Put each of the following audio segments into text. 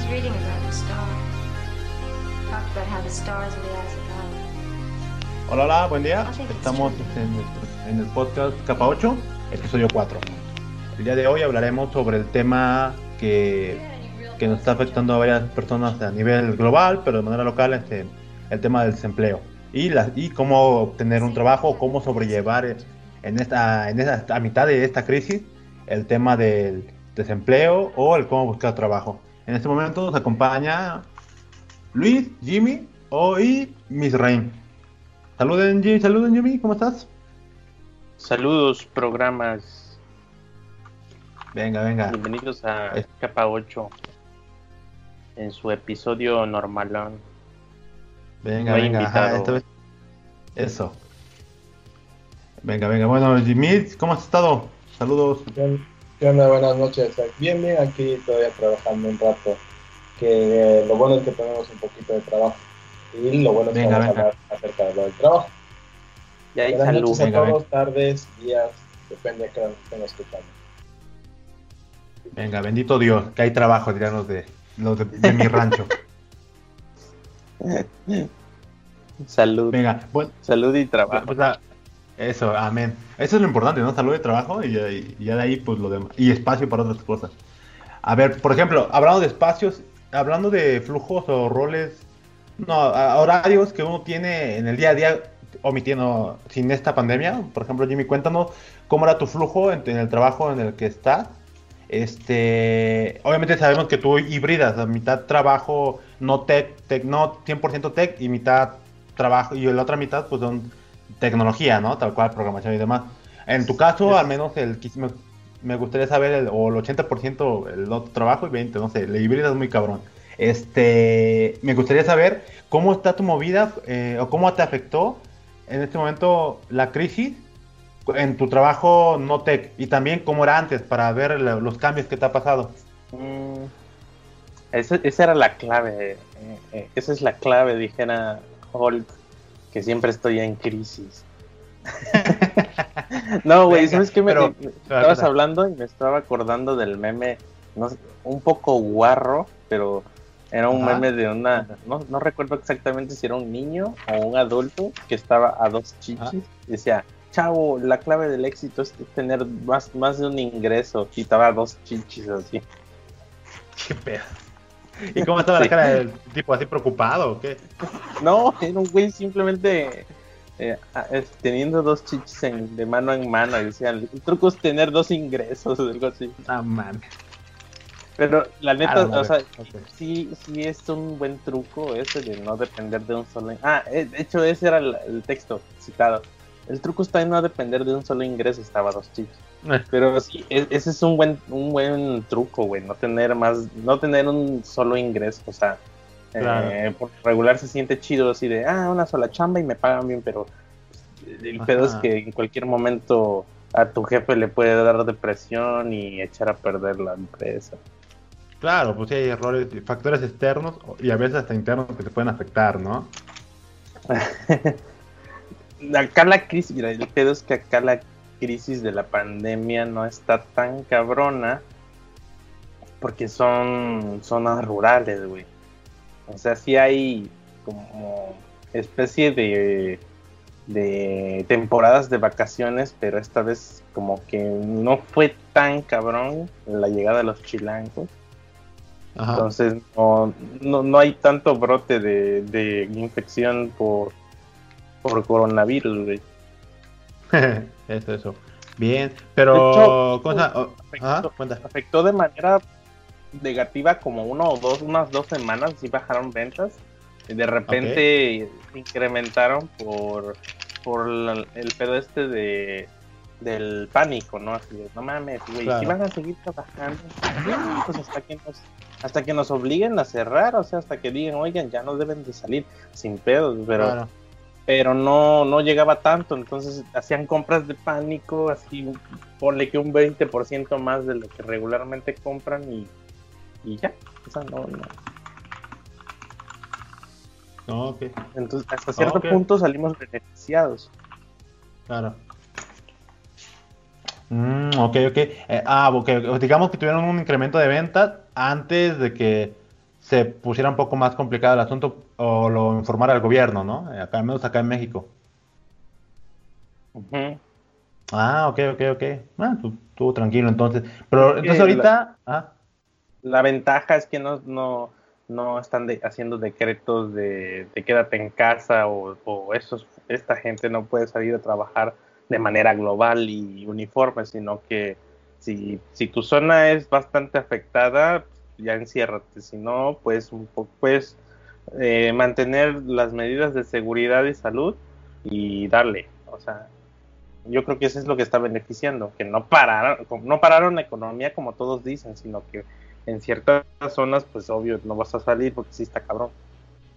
was reading about the stars. Talked about how the stars are the eyes of love. Hola, hola, buen día. Estamos en, nuestro- en el podcast Capa 8, episodio 4. El día de hoy hablaremos sobre el tema que, que nos está afectando a varias personas a nivel global, pero de manera local, este, el tema del desempleo. Y, la, y cómo obtener un trabajo, cómo sobrellevar en esta, en esta, a mitad de esta crisis el tema del desempleo o el cómo buscar trabajo. En este momento nos acompaña Luis, Jimmy o y Miss Rain. Saluden Jimmy, saluden Jimmy, ¿cómo estás? Saludos, programas. Venga, venga. Bienvenidos a Es- Capa 8 en su episodio normalón. Venga, No venga. invitado. ajá, esta vez- Eso. Venga, venga. Bueno, Jimmy, ¿cómo has estado? Saludos. ¿Qué qué onda? Buenas noches. Bien, bien, aquí todavía trabajando un rato. Que eh, lo bueno es que tenemos un poquito de trabajo. Y lo bueno es que Venga, vamos a hablar acerca de lo del trabajo. Y hay Buenas salud. noches a venga, todos, tardes, días, depende de qué hora nos estén escuchando. Venga, bendito Dios, que hay trabajo, dirían los de, los de, de mi rancho. Salud. Venga, bueno, Salud y trabajo. pues, ah, eso, amén. Eso es lo importante, ¿no? Salud de trabajo y, y- ya de ahí, pues lo demás. Y espacio para otras cosas. A ver, por ejemplo, hablando de espacios, hablando de flujos o roles, no, horarios que uno tiene en el día a día, omitiendo sin esta pandemia. Por ejemplo, Jimmy, cuéntanos cómo era tu flujo en, el trabajo en el que estás. Este, obviamente sabemos que tú híbridas, a mitad trabajo no tech, tech, no 100% tech y mitad trabajo y la otra mitad pues son tecnología, ¿no? Tal cual, programación y demás. En tu caso, al menos el me, me gustaría saber el, o el 80% el otro trabajo y 20, no sé, le híbridas muy cabrón. Este, me gustaría saber cómo está tu movida eh, o cómo te afectó en este momento la crisis en tu trabajo no tech y también cómo era antes para ver la- los cambios que te ha pasado. Mm, esa, esa era la clave. eh, eh, esa es la clave, dijera Hulk, que siempre estoy en crisis. no, güey, ¿sabes qué? Me, pero- me- estabas hablando y me estaba acordando del meme, no sé, un poco guarro, pero era un Ajá. meme de una, no, no recuerdo exactamente si era un niño o un adulto que estaba a dos chichis Ajá. y decía, chavo, la clave del éxito es tener más, más de un ingreso y estaba a dos chichis así. Qué pedo. ¿Y cómo estaba la cara del tipo así preocupado o qué? No, era un güey simplemente eh, a- es- teniendo dos chichis en- de mano en mano. Y decían, el truco es tener dos ingresos o algo así. Ah, man. Pero la neta, Ah, o sea, sí, sí es un buen truco ese de no depender de un solo... Ah, eh, de hecho ese era el, el texto citado. El truco está en no depender de un solo ingreso, estaba dos chichis. Eh. Pero sí, e- ese es un buen, un buen truco, güey, no tener más, no tener un solo ingreso, o sea, Claro. eh, por regular se siente chido así de, ah, una sola chamba y me pagan bien, pero pues, el pedo es que en cualquier momento a tu jefe le puede dar depresión y echar a perder la empresa. Claro, pues sí hay errores, factores externos y a veces hasta internos que te pueden afectar, ¿no? Acá la crisis, mira, el pedo es que acá la crisis de la pandemia no está tan cabrona porque son zonas rurales, güey. O sea, sí hay como especie de, de temporadas de vacaciones, pero esta vez como que no fue tan cabrón la llegada de los chilangos. Ajá. Entonces no, no, no hay tanto brote de, de infección por, por coronavirus, güey. eso, eso. Bien, pero... Hecho, cosa, oh, afectó-. Afectó de manera negativa como uno o dos, unas dos semanas, sí bajaron ventas. Y de repente incrementaron por, por la- el pedo este de del pánico, ¿no? Así de, no mames, güey, Claro. si van a seguir trabajando, pues hasta que nos hasta que nos obliguen a cerrar, o sea, hasta que digan, oigan, ya no deben de salir sin pedos, pero Claro. Pero no, no llegaba tanto, entonces hacían compras de pánico, así ponle que un 20% más de lo que regularmente compran y, y ya, o sea, no, no. No, ok, Entonces, hasta cierto punto salimos beneficiados. claro. Mm, ok, ok. Eh, ah, ok. Digamos que tuvieron un incremento de ventas antes de que se pusiera un poco más complicado el asunto o lo informara al gobierno, ¿no? Acá, al menos acá en México. Ujú. Ah, ok, ok, ok. Ah, tú, tú tranquilo entonces. Pero entonces la- ahorita... Ah, La ventaja es que no, no, no están de- haciendo decretos de, de quédate en casa o, o esos, esta gente no puede salir a trabajar de manera global y uniforme, sino que si, si tu zona es bastante afectada, ya enciérrate, si no, pues un poco, puedes eh, mantener las medidas de seguridad y salud y darle, o sea, yo creo que eso es lo que está beneficiando, que no pararon, no pararon la economía como todos dicen, sino que en ciertas zonas, pues obvio, no vas a salir porque sí está cabrón.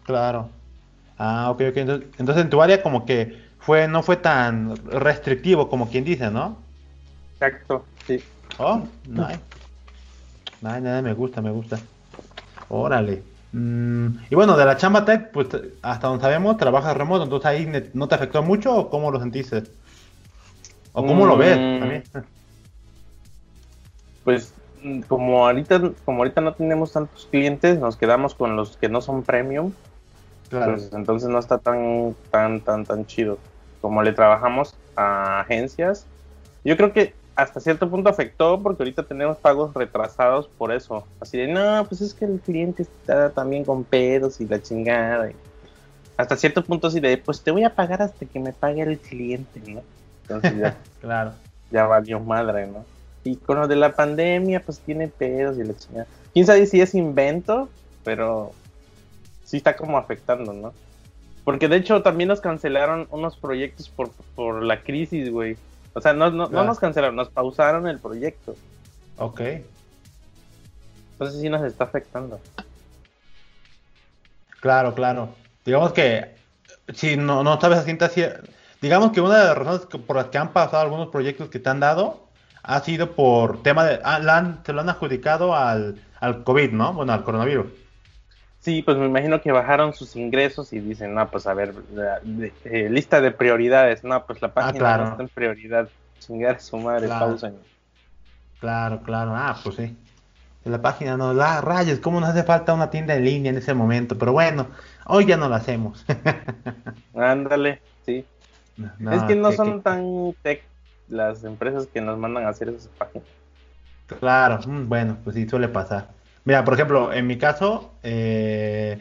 claro. Ah, ok, ok. Entonces, entonces en tu área como que fue, no fue tan restrictivo como quien dice, ¿no? Exacto, sí. Oh, nice. Nice, nada, me gusta, me gusta. Órale. Mm, y bueno, de la chamba tech, pues hasta donde sabemos, trabajas remoto, entonces ahí no te afectó mucho o cómo lo sentiste? ¿O cómo lo ves? Mm. también? Pues como ahorita, como ahorita no tenemos tantos clientes, nos quedamos con los que no son premium, Claro. pues entonces no está tan, tan, tan, tan chido. Como le trabajamos a agencias, yo creo que hasta cierto punto afectó porque ahorita tenemos pagos retrasados por eso. Así de, no, pues es que el cliente está también con pedos y la chingada. y hasta cierto punto así de, pues te voy a pagar hasta que me pague el cliente, ¿no? Entonces ya, Claro. ya valió madre, ¿no? Y con lo de la pandemia, pues tiene pedos y la chingada. Quién sabe si es invento, pero sí está como afectando, ¿no? Porque de hecho también nos cancelaron unos proyectos por, por la crisis, güey. O sea, no, no, no nos cancelaron, nos pausaron el proyecto. Ok. Entonces sí nos está afectando. Claro, claro. Digamos que si no, no sabes a cier- digamos que una de las razones que- por las que han pasado algunos proyectos que te han dado ha sido por tema de, ah, la han- se lo han adjudicado al, al COVID, ¿no? Bueno, al coronavirus. Sí, pues me imagino que bajaron sus ingresos y dicen, no, pues a ver, la- de- eh, lista de prioridades. No, pues la página claro. no está en prioridad. Chingar a su madre, Claro. pausen. Claro, claro. Ah, pues sí. La página no, la rayos, ¿cómo nos hace falta una tienda en línea en ese momento? Pero bueno, hoy ya no la hacemos. Ándale, sí. No, es que no que- son que- tan tech las empresas que nos mandan a hacer esas páginas. Claro, mm, bueno, pues sí, suele pasar. Mira, por ejemplo, en mi caso, eh,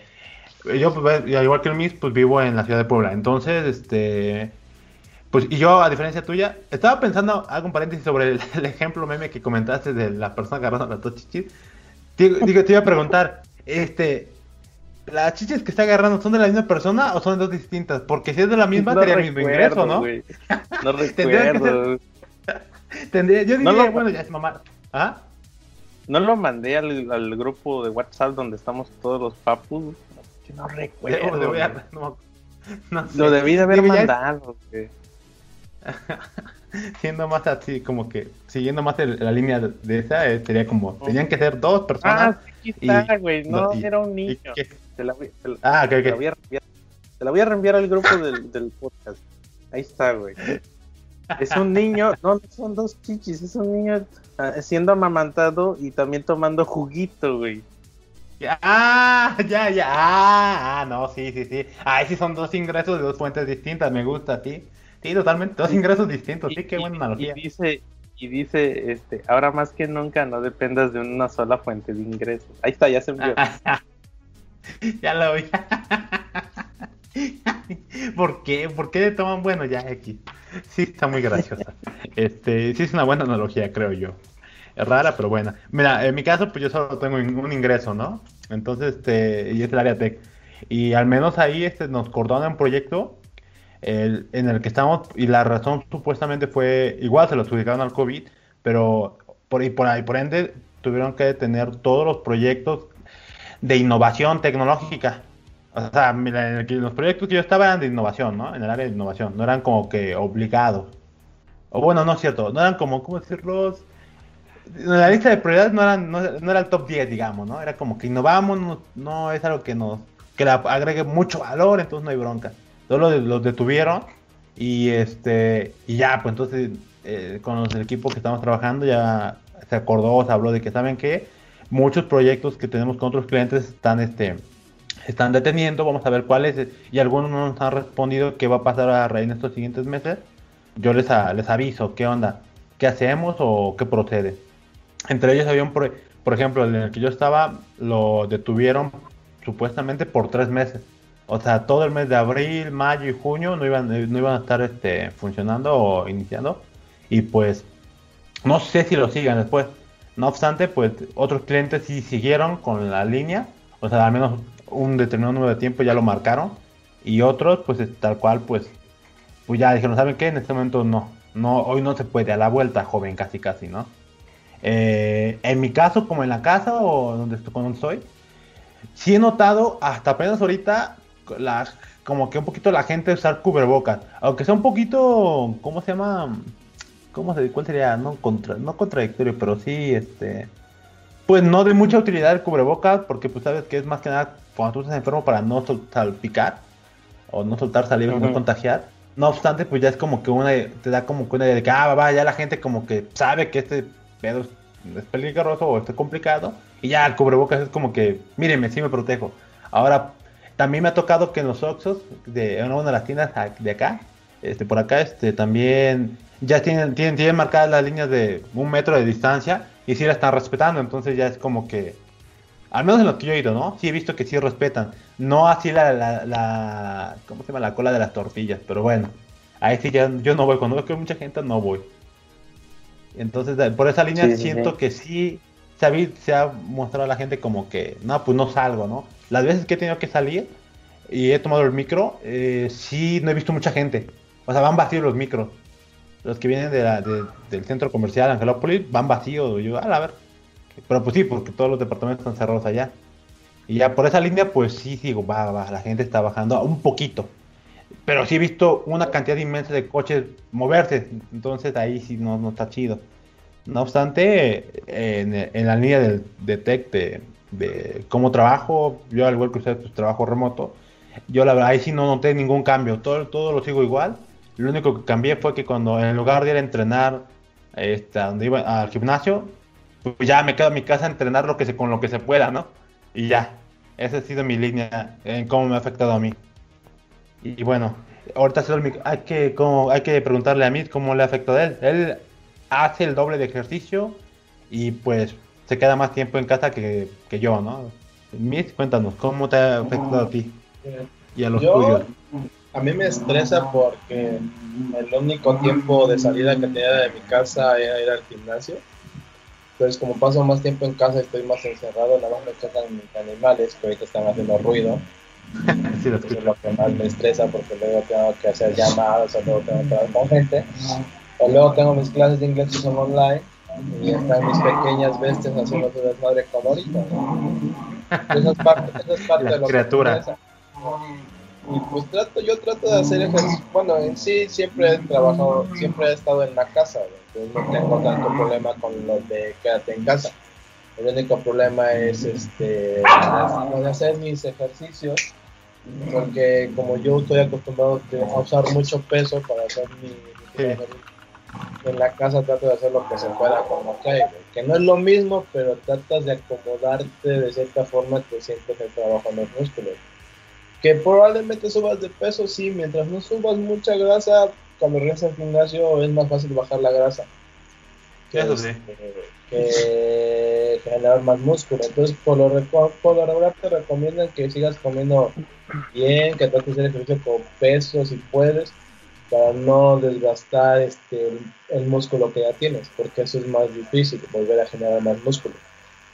yo, pues, igual que el MIS, pues vivo en la ciudad de Puebla. Entonces, este, pues, y yo, a diferencia tuya, estaba pensando, hago un paréntesis sobre el, el ejemplo meme que comentaste de la persona agarrando las dos chichis. Digo, te iba a preguntar, este, ¿las chichis que está agarrando son de la misma persona o son dos distintas? Porque si es de la misma, No sería el mismo ingreso, ¿no? güey. No Tendría que recuerdo. Tendría, yo No diría, lo- bueno, ya es mamá. ¿Ah? No lo mandé al, al grupo de WhatsApp donde estamos todos los papus. Que no recuerdo. Debo- debo- güey. no, no sé. Lo debí de haber mandado. siendo más así, como que siguiendo más el- la línea de, de esa, eh, sería como, tenían que ser dos personas. Ah, sí, aquí está, güey. No, y- era un niño. que- Te la voy, te la- ah, ok, te la ok. voy a reenviar. Te la voy a reenviar al grupo del, del podcast. Ahí está, güey. Es un niño, no, son dos chichis, es un niño ah, siendo amamantado y también tomando juguito, güey. Ah, ya, ya. Ah, ah, no, sí, sí, sí. Ah, sí son dos ingresos de dos fuentes distintas, me gusta, sí. Sí, totalmente, dos ingresos distintos, sí, qué buena analogía. Y dice, y dice, este, ahora más que nunca no dependas de una sola fuente de ingresos. Ahí está, ya se envió. ya lo vi. ¿Por qué? ¿Por qué le toman bueno ya aquí? Sí, está muy graciosa. Este, sí es una buena analogía, creo yo. Es rara, pero buena. Mira, en mi caso, pues yo solo tengo un ingreso, ¿no? Entonces, este, y es el área tech. Y al menos ahí este, nos cordona un proyecto el- en el que estamos, y la razón supuestamente fue, igual se lo adjudicaron al COVID, pero por, y por ahí, por ende, tuvieron que detener todos los proyectos de innovación tecnológica. O sea, mira, los proyectos que yo estaba eran de innovación, ¿no? En el área de innovación, no eran como que obligados. O bueno, no es cierto, no eran como, ¿cómo decirlos? En la lista de prioridades no, eran, no, no era el top 10, digamos, ¿no? Era como que innovamos, no, no es algo que nos que le agregue mucho valor, entonces no hay bronca. Todos los, detuvieron y este y ya, pues entonces eh, con los del equipo que estamos trabajando ya se acordó, se habló de que, ¿saben qué? muchos proyectos que tenemos con otros clientes están, este, están deteniendo. Vamos a ver cuáles. Y algunos no nos han respondido qué va a pasar a raíz de estos siguientes meses. Yo les, les aviso qué onda, qué hacemos o qué procede. Entre ellos había un, por, por ejemplo, en el que yo estaba, lo detuvieron supuestamente por tres meses. O sea, todo el mes de abril, mayo y junio no iban, no iban a estar este, funcionando o iniciando. Y pues, no sé si lo sigan después. No obstante, pues otros clientes sí siguieron con la línea. O sea, al menos un determinado número de tiempo ya lo marcaron. Y otros, pues tal cual, pues, pues ya dijeron, ¿saben qué? En este momento no. no hoy no se puede, a la vuelta, joven, casi casi, ¿no? Eh, en mi caso, como en la casa o donde estoy, sí he notado hasta apenas ahorita la, como que un poquito la gente usar cubrebocas, aunque sea un poquito, ¿cómo se llama? ¿Cómo se, ¿Cuál sería? No, contra, no contradictorio, pero sí, este, pues no de mucha utilidad el cubrebocas, porque pues sabes que es más que nada cuando tú estás enfermo para no salpicar o no soltar saliva y no contagiar. No obstante, pues ya es como que una, te da como que una idea de que, ah, va, ya la gente como que sabe que este pedo es peligroso o es complicado. Y ya el cubrebocas es como que, mírenme, sí me protejo. Ahora, también me ha tocado que en los Oxos, de una de las tiendas de acá, este, por acá, este, también ya tienen, tienen, tienen marcadas las líneas de un metro de distancia y sí la están respetando. Entonces ya es como que, al menos en lo que yo he ido, ¿no? Sí he visto que sí respetan. No así la, la, la ¿cómo se llama? La cola de las tortillas, pero bueno. Ahí sí ya, yo no voy. Cuando veo que hay mucha gente, no voy. Entonces, por esa línea siento que sí se ha, se ha, mostrado a la gente como que, no, pues no salgo, ¿no? Las veces que he tenido que salir y he tomado el micro, eh, sí no he visto mucha gente. O sea, van vacíos los micros. Los que vienen de la, del centro comercial Angelópolis van vacíos. Yo, a ver. Pero pues sí, porque todos los departamentos están cerrados allá. Y ya por esa línea, pues sí, digo, va, va, la gente está bajando un poquito. Pero sí he visto una cantidad inmensa de coches moverse, entonces ahí sí no, no está chido. No obstante, en, la línea del, de tech, de, cómo trabajo, yo al igual que usted, pues, trabajo remoto, yo la verdad ahí sí no noté ningún cambio, todo, todo lo sigo igual. Lo único que cambié fue que cuando en lugar de ir a entrenar este, donde iba al gimnasio, pues ya me quedo en mi casa a entrenar lo que se, con lo que se pueda, ¿no? Y ya, esa ha sido mi línea en cómo me ha afectado a mí. Y, bueno, ahorita hay que, como, hay que preguntarle a mí cómo le ha afectado a él. Él hace el doble de ejercicio y pues se queda más tiempo en casa que, que yo, ¿no? Miss, cuéntanos, ¿cómo te ha afectado a ti y a los tuyos? A mí me estresa porque el único tiempo de salida que tenía de mi casa era ir al gimnasio. Entonces, como paso más tiempo en casa, estoy más encerrado, nada más me chocan mis animales que ahorita están haciendo ruido. sí, lo Eso es lo que más me estresa porque luego tengo que hacer llamadas, o luego tengo que hablar con gente. O luego tengo mis clases de inglés que son online y están mis pequeñas bestias haciendo su desmadre como ahorita. Esa es parte, es parte de lo criatura. que me y pues trato, yo trato de hacer ejercicio. Bueno, en sí siempre he trabajado, siempre he estado en la casa, entonces no tengo tanto problema con lo de quédate en casa. El único problema es este de hacer mis ejercicios, porque como yo estoy acostumbrado a usar mucho peso para hacer mi, mi en la casa trato de hacer lo que se pueda con lo que hay, que no es lo mismo, pero tratas de acomodarte de cierta forma que sientes el trabajo en los músculos. Que probablemente subas de peso, sí, mientras no subas mucha grasa, cuando regresas al gimnasio es más fácil bajar la grasa. Que, Eso sí. que, que generar más músculo. Entonces, por lo, por lo regular te recomiendan que sigas comiendo bien, que trates de hacer ejercicio con peso si puedes, para no desgastar este, el, músculo que ya tienes, porque eso es más difícil, volver a generar más músculo.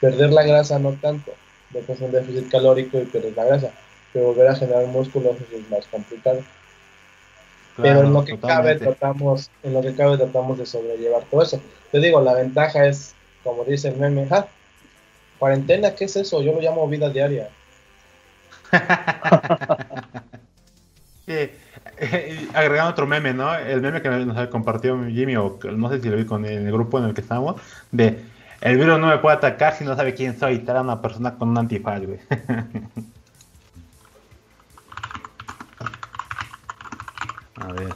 Perder la grasa no tanto, dejas un déficit calórico y pierdes la grasa que volver a generar músculos es más complicado. Claro, Pero en lo que totalmente. cabe tratamos, en lo que cabe tratamos de sobrellevar todo eso. Te digo, la ventaja es, como dice el meme, ah, cuarentena, ¿qué es eso? Yo lo llamo vida diaria. sí, eh, agregando otro meme, ¿no? El meme que nos compartió Jimmy, o no sé si lo vi con el grupo en el que estamos, de el virus no me puede atacar si no sabe quién soy, y era una persona con un antifaz, güey. A ver.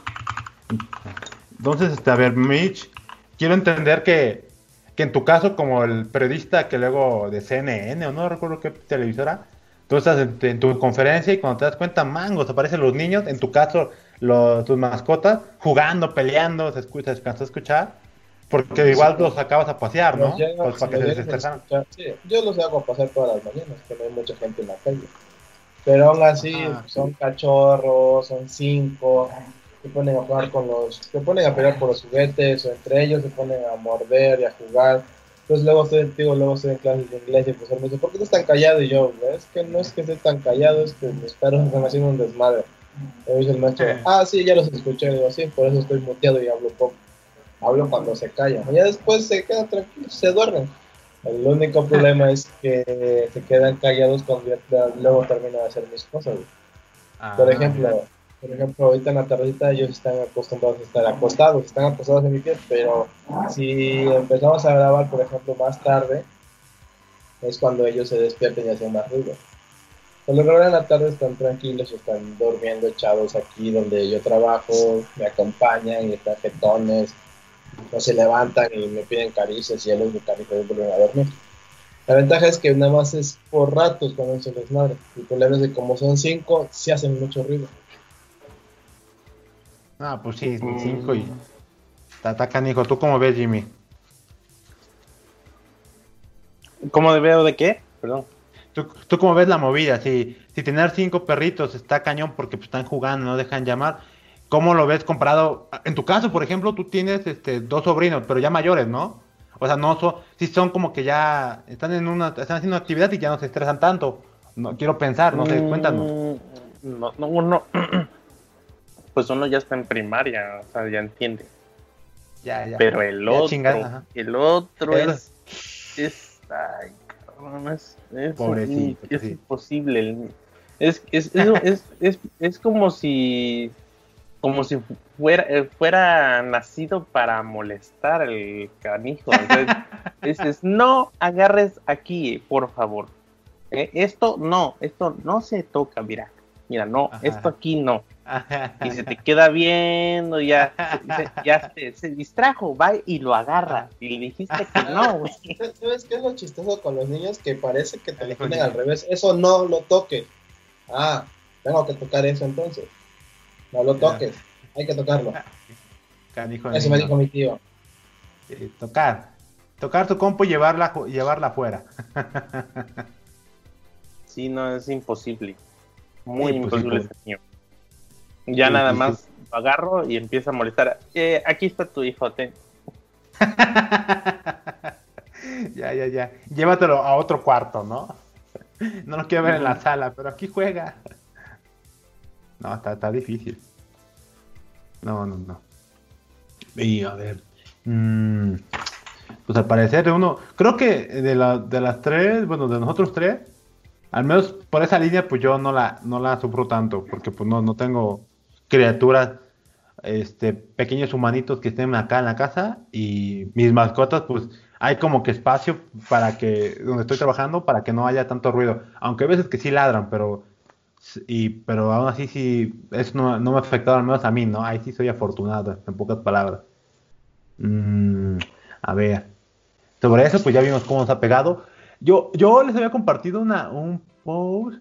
Entonces, este, a ver, Mitch, quiero entender que que en tu caso, como el periodista que luego de CNN o no recuerdo qué televisora, tú estás en, tu conferencia y cuando te das cuenta, mangos, aparecen los niños, en tu caso, los, tus mascotas, jugando, peleando, se escucha, se alcanza a escuchar, porque igual los acabas a pasear, ¿no? Pues para que se a desestresaran. sí, yo los hago pasar todas las mañanas, que no hay mucha gente en la calle. Pero aún así, son cachorros, son cinco, se ponen a jugar con los, se ponen a pelear por los juguetes, o entre ellos se ponen a morder y a jugar. Entonces luego estoy, digo, luego estoy en clases de inglés y el profesor me dice, ¿por qué estás tan callado? Y yo, es que no es que esté tan callado, es que mis perros están haciendo un desmadre. Y me dice el maestro, ah, sí, ya los escuché. Y digo, sí, por eso estoy muteado y hablo poco. Hablo cuando se callan. Y ya después se quedan tranquilos, se duermen. El único problema es que se quedan callados cuando luego termino de hacer mis cosas. güey. Ah, Por ejemplo, por ejemplo, ahorita en la tardita ellos están acostumbrados a estar acostados, están acostados en mi pie, pero si empezamos a grabar, por ejemplo, más tarde, es cuando ellos se despierten y hacen más ruido. Por lo general en la tarde están tranquilos, están durmiendo echados aquí donde yo trabajo, me acompañan y están jetones, no se levantan y me piden caricias y ya los caricias y vuelven a dormir. La ventaja es que nada más es por ratos cuando se desmadre. El problema es que como son cinco, sí hacen mucho ruido. Ah, pues sí, cinco y... Está, está canijo. ¿Tú cómo ves, Jimmy? ¿Cómo de veo de qué? Perdón. ¿Tú, tú cómo ves la movida? Si, si tener cinco perritos está cañón porque pues, están jugando, no dejan llamar. ¿Cómo lo ves comparado? En tu caso, por ejemplo, tú tienes este, dos sobrinos, pero ya mayores, ¿no? O sea, no son, sí son como que ya están en una, están haciendo actividad y ya no se estresan tanto. No quiero pensar, no sé, cuéntanos. Mm, No, no, uno. Pues uno ya está en primaria, o sea, ya entiende. Ya, ya. Pero el Ya otro, chingada, el otro El- es, es, ay, cabrón, es, es, Pobrecito, es sí. imposible. el- Es, es, es, es, es, es como si, como si fuera, eh, fuera nacido para molestar el canijo. Entonces, dices, no agarres aquí, por favor. Eh, Esto no, esto no se toca, mira. Mira, no, Ajá. esto aquí no y se te queda viendo, ya, se, ya se, se distrajo, va y lo agarra. Y le dijiste que no, güey. ¿Sabes qué es lo chistoso con los niños? Que parece que te lo ponen al revés. Eso no lo toques. Ah, tengo que tocar eso entonces. No lo toques. Hay que tocarlo. Canijo de Eso me dijo mi tío. Eh, tocar. Tocar tu compu y llevarla, llevarla afuera. Sí, no, es imposible. Muy Sí, imposible sí, ese niño. Ya Sí, nada sí, más lo agarro y empieza a molestar. Eh, aquí está tu hijo, ten. ya, ya, ya. Llévatelo a otro cuarto, ¿no? No lo quiero ver en la sala, pero aquí juega. No, está, está difícil. No, no, no. Y a ver. mm, pues al parecer uno. Creo que de, la- de las tres, bueno, de nosotros tres, al menos por esa línea, pues yo no la, no la sufro tanto. Porque pues no, no tengo criaturas este, pequeños humanitos que estén acá en la casa y mis mascotas, pues hay como que espacio para que, donde estoy trabajando, para que no haya tanto ruido. Aunque hay veces que sí ladran, pero, y, pero aún así sí, eso no, no me ha afectado al menos a mí, ¿no? Ahí sí soy afortunado, en pocas palabras. Mm, a ver, sobre eso pues ya vimos cómo nos ha pegado. Yo, yo les había compartido una, un post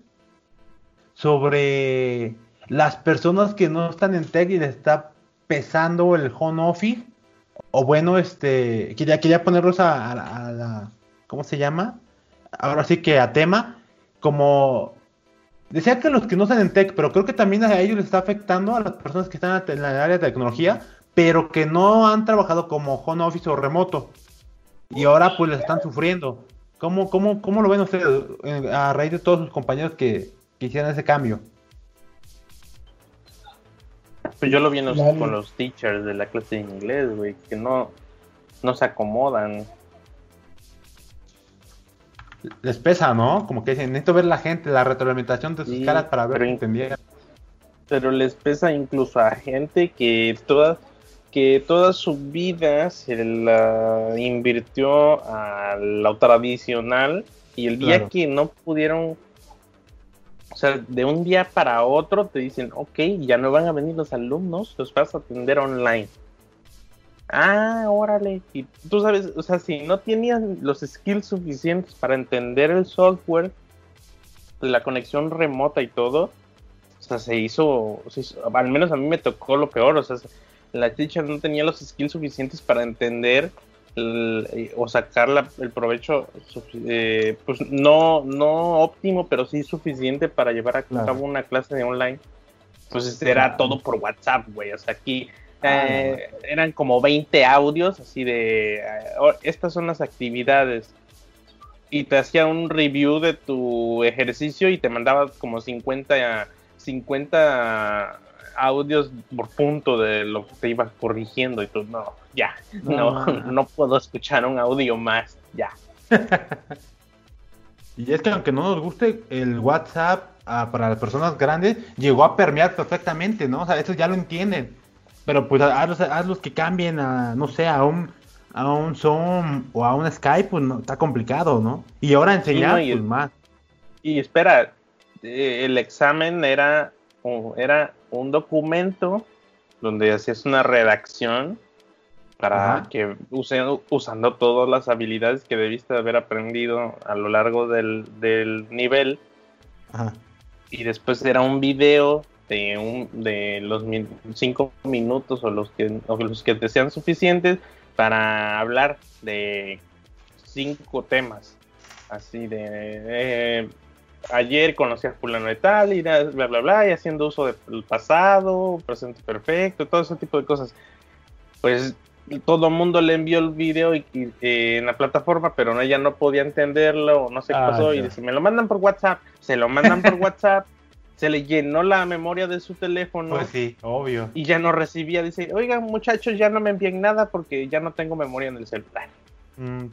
sobre las personas que no están en tech y les está pesando el home office. O bueno, este, quería, quería ponerlos a, a la- a la, ¿cómo se llama? Ahora sí que a tema, como, decía que los que no están en tech, pero creo que también a ellos les está afectando a las personas que están en la área de tecnología, pero que no han trabajado como home office o remoto. Y ahora pues les están sufriendo. ¿Cómo, cómo, cómo lo ven ustedes eh, a raíz de todos sus compañeros que, que hicieron ese cambio? Pues yo lo vi en los- con los teachers de la clase de inglés, güey, que no, no se acomodan. Les pesa, ¿no? Como que dicen, necesito ver la gente, la retroalimentación de sus Sí, caras para ver pero entendieran. pero les pesa incluso a gente que toda que toda su vida se la invirtió a lo tradicional y el día Claro. que no pudieron o sea, de un día para otro te dicen, ok, ya no van a venir los alumnos, los vas a atender online. Ah, órale. Y tú sabes, o sea, si no tenías los skills suficientes para entender el software, la conexión remota y todo, o sea, se hizo, se hizo- al menos a mí me tocó lo peor, o sea, la teacher no tenía los skills suficientes para entender el- eh, o sacar la- el provecho, eh, pues no, no óptimo, pero sí suficiente para llevar a Claro. cabo una clase de online. Pues era todo por WhatsApp, güey, o sea, aquí eh, eran como 20 audios así de eh, estas son las actividades y te hacía un review de tu ejercicio y te mandaba como 50 50 audios por punto de lo que te ibas corrigiendo y tú no ya no No. no, puedo escuchar un audio más ya Y es que aunque no nos guste, el WhatsApp ah, para las personas grandes llegó a permear perfectamente, ¿no? O sea, eso ya lo entienden. Pero pues hazlos, hazlos que cambien a, no sé, a un, a un Zoom o a un Skype, pues no, está complicado, ¿no? Y ahora enseñar, no, y- pues más. y espera eh, el examen era un- era un documento donde hacías una redacción para Ajá. que use- usando todas las habilidades que debiste haber aprendido a lo largo del, del nivel Ajá. y después era un video de un de los min- cinco minutos o los que o los que te sean suficientes para hablar de cinco temas así de eh, ayer conocí a fulano de tal y bla bla bla y haciendo uso del pasado presente perfecto todo ese tipo de cosas pues todo el mundo le envió el video y, y, eh, en la plataforma pero no, ella no podía entenderlo no sé qué Ah, pasó y ya. dice me lo mandan por WhatsApp se lo mandan por WhatsApp se le llenó la memoria de su teléfono Pues sí, obvio. y ya no recibía. Dice, oigan muchachos, ya no me envíen nada porque ya no tengo memoria en el celular. Mm,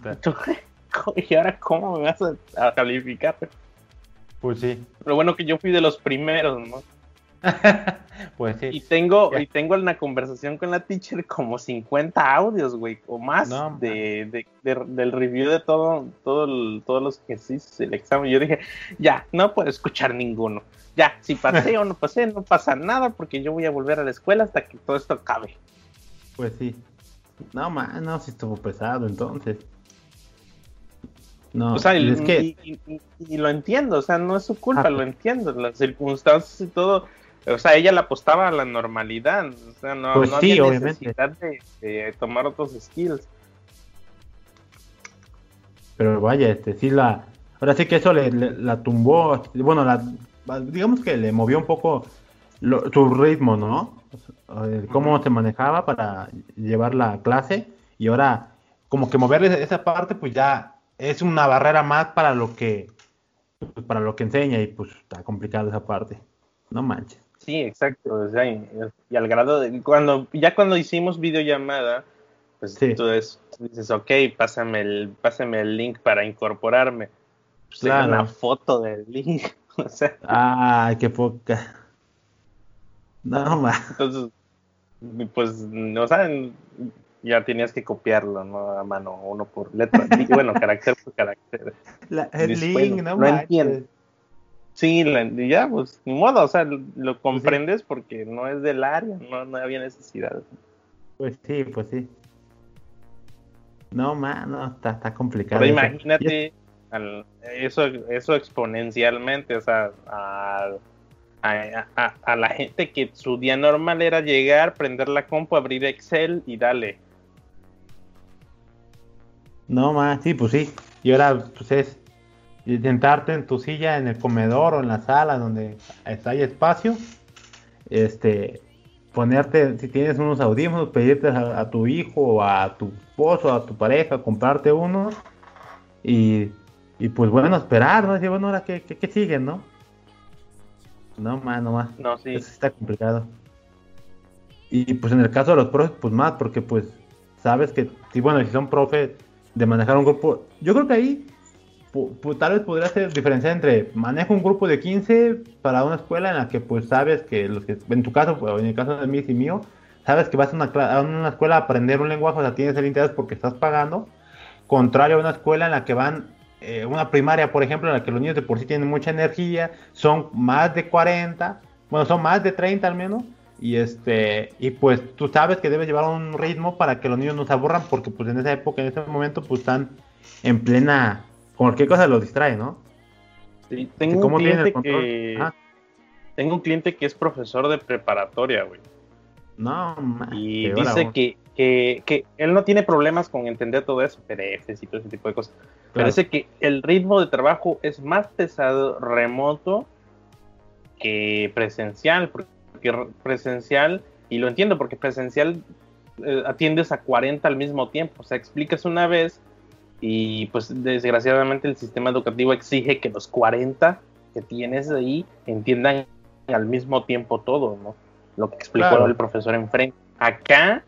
¿Y ahora cómo me vas a, a calificar? Pues sí. Lo bueno que yo fui de los primeros, ¿no? pues sí. Y tengo, y tengo en la conversación con la teacher como 50 audios, güey, o más No, de, de- de- del review de todo, todo el- todos los ejercicios del examen. Yo dije, ya, no puedo escuchar ninguno. Ya, si pasé o no pasé, no pasa nada porque yo voy a volver a la escuela hasta que todo esto acabe. Pues sí. No, man, no, si estuvo pesado entonces. No, O sea, y y, es que... y- y- y- y lo entiendo, o sea, no es su culpa, Ah, lo entiendo, las circunstancias y todo. O sea, ella le apostaba a la normalidad, o sea, no, Pues no sí, había obviamente. necesidad de, de tomar otros skills. Pero vaya, este, sí la... Ahora sí que eso le, le- la tumbó, bueno, la, digamos que le movió un poco lo- su ritmo, ¿no? Cómo se manejaba para llevar la clase y ahora como que moverle esa parte pues ya es una barrera más para lo que pues, para lo que enseña y pues está complicado esa parte. No manches. Sí, exacto, o sea, y, y al grado de cuando ya cuando hicimos videollamada, pues Sí. tú es- dices, ok, pásame el, pásame el link para incorporarme. Pues Claro. una foto del link, o sea, Ay, qué poca. No, ma. Entonces, pues, o sea, ya tenías que copiarlo, ¿no? A mano, uno por letra. Bueno, carácter por carácter. La- el Después, link, no no entiendo. Sí, la- ya, pues, ni modo, o sea, lo comprendes porque no es del área, no, no había necesidad. Pues sí, pues sí. No, mano, está, está complicado. Pero imagínate al- eso, eso exponencialmente, o sea, a, a- a- a la gente que su día normal era llegar, prender la compu, abrir Excel y dale. No, más, sí, pues sí. Y ahora, pues es sentarte en tu silla en el comedor o en la sala donde hay espacio. Este, ponerte, si tienes unos audífonos, pedirte a, a tu hijo o a tu esposo, a tu pareja, comprarte unos. Y, y pues bueno, esperar, ¿no? Decir, bueno, ahora qué, qué, qué sigue, ¿no? No, más, no más. No, sí. Eso sí está complicado. Y pues en el caso de los profes, pues más, porque pues sabes que, si bueno, si son profes de manejar un grupo, yo creo que ahí tal vez podría ser diferenciar entre manejo un grupo de 15 para una escuela en la que pues sabes que los que, en tu caso, pues, o en el caso de mí y mío, sabes que vas a una, a una escuela a aprender un lenguaje, o sea, tienes el interés porque estás pagando, contrario a una escuela en la que van, eh, una primaria, por ejemplo, en la que los niños de por sí tienen mucha energía, son más de 40, bueno, son más de 30 al menos, Y este, y pues tú sabes que debes llevar un ritmo para que los niños no se aburran, porque pues en esa época, en ese momento, pues están en plena, cualquier cosa los distrae, ¿no? Sí, tengo un cliente que tengo un cliente que es profesor de preparatoria, güey. No, man, y dice que, que, que, él no tiene problemas con entender todo eso, PDFs y todo ese tipo de cosas. Pero dice que el ritmo de trabajo es más pesado remoto que presencial, porque presencial, y lo entiendo porque presencial eh, atiendes a 40 al mismo tiempo, o sea, explicas una vez y pues desgraciadamente el sistema educativo exige que los 40 que tienes ahí entiendan al mismo tiempo todo, ¿no? Lo que explicó el profesor enfrente. Acá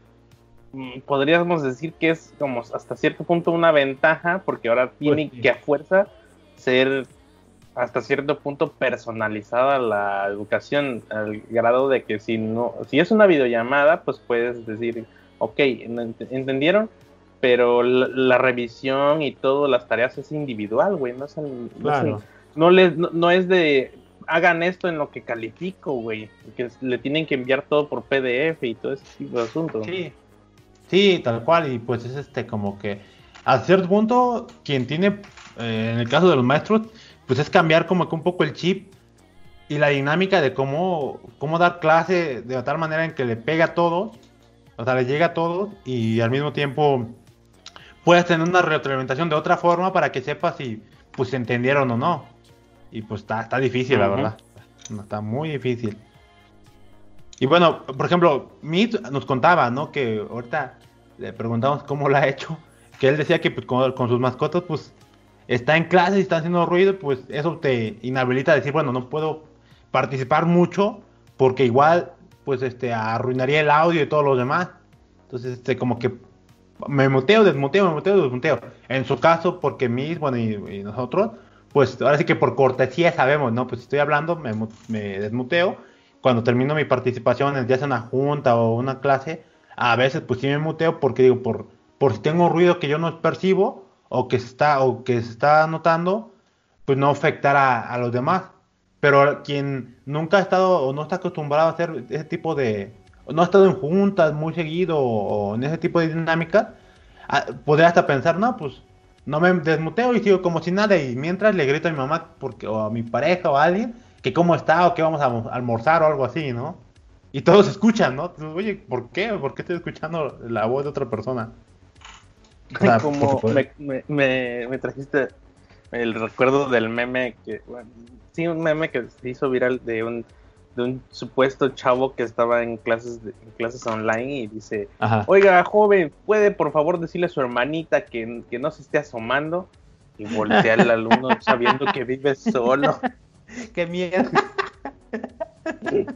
mm, podríamos decir que es como hasta cierto punto una ventaja porque ahora pues tiene que a fuerza ser hasta cierto punto personalizada la educación al grado de que si no si es una videollamada pues puedes decir ok entendieron pero la, revisión y todo las tareas es individual güey no es, no, es de hagan esto en lo que califico güey que le tienen que enviar todo por PDF y todo ese tipo de asuntos sí. Sí tal cual y pues es este como que a cierto punto quien tiene eh, en el caso de los maestros pues es cambiar como que un poco el chip y la dinámica de cómo, cómo dar clase de tal manera en que le pega a todos, o sea, le llega a todos y al mismo tiempo puedes tener una retroalimentación de otra forma para que sepas si pues se entendieron o no. Y pues está, está difícil, la verdad. está muy difícil. Y bueno, por ejemplo, Meet nos contaba, ¿no? Que ahorita le preguntamos cómo lo ha hecho. Que él decía que pues, con, con sus mascotas, pues está en clase y está haciendo ruido, pues eso te inhabilita a decir, bueno, no puedo participar mucho porque igual pues este arruinaría el audio y todos los demás. Entonces, este como que me muteo, desmuteo, me muteo, desmuteo. En su caso, porque mis, bueno, y, nosotros, pues ahora sí que por cortesía sabemos, ¿no? Pues estoy hablando, me, me desmuteo. Cuando termino mi participación, ya sea una junta o una clase, a veces pues sí me muteo porque digo, por, por si tengo ruido que yo no percibo, o que se está, o que está notando, pues no afectará a, los demás. Pero quien nunca ha estado o no está acostumbrado a hacer ese tipo de, no ha estado en juntas muy seguido o, en ese tipo de dinámicas, ah, podría hasta pensar, no, pues no me desmuteo y sigo como si nada y mientras le grito a mi mamá porque, o a mi pareja o a alguien que cómo está o que vamos a almorzar o algo así, ¿no? Y todos escuchan, ¿no? Oye, ¿por qué? ¿Por qué estoy escuchando la voz de otra persona? como me, me, trajiste el recuerdo del meme que, bueno, sí, un meme que se hizo viral de un, de un supuesto chavo que estaba en clases, de, clases online y dice, oiga, joven, ¿puede por favor decirle a su hermanita que, que no se esté asomando? Y voltea al alumno sabiendo que vive solo. ¡Qué miedo!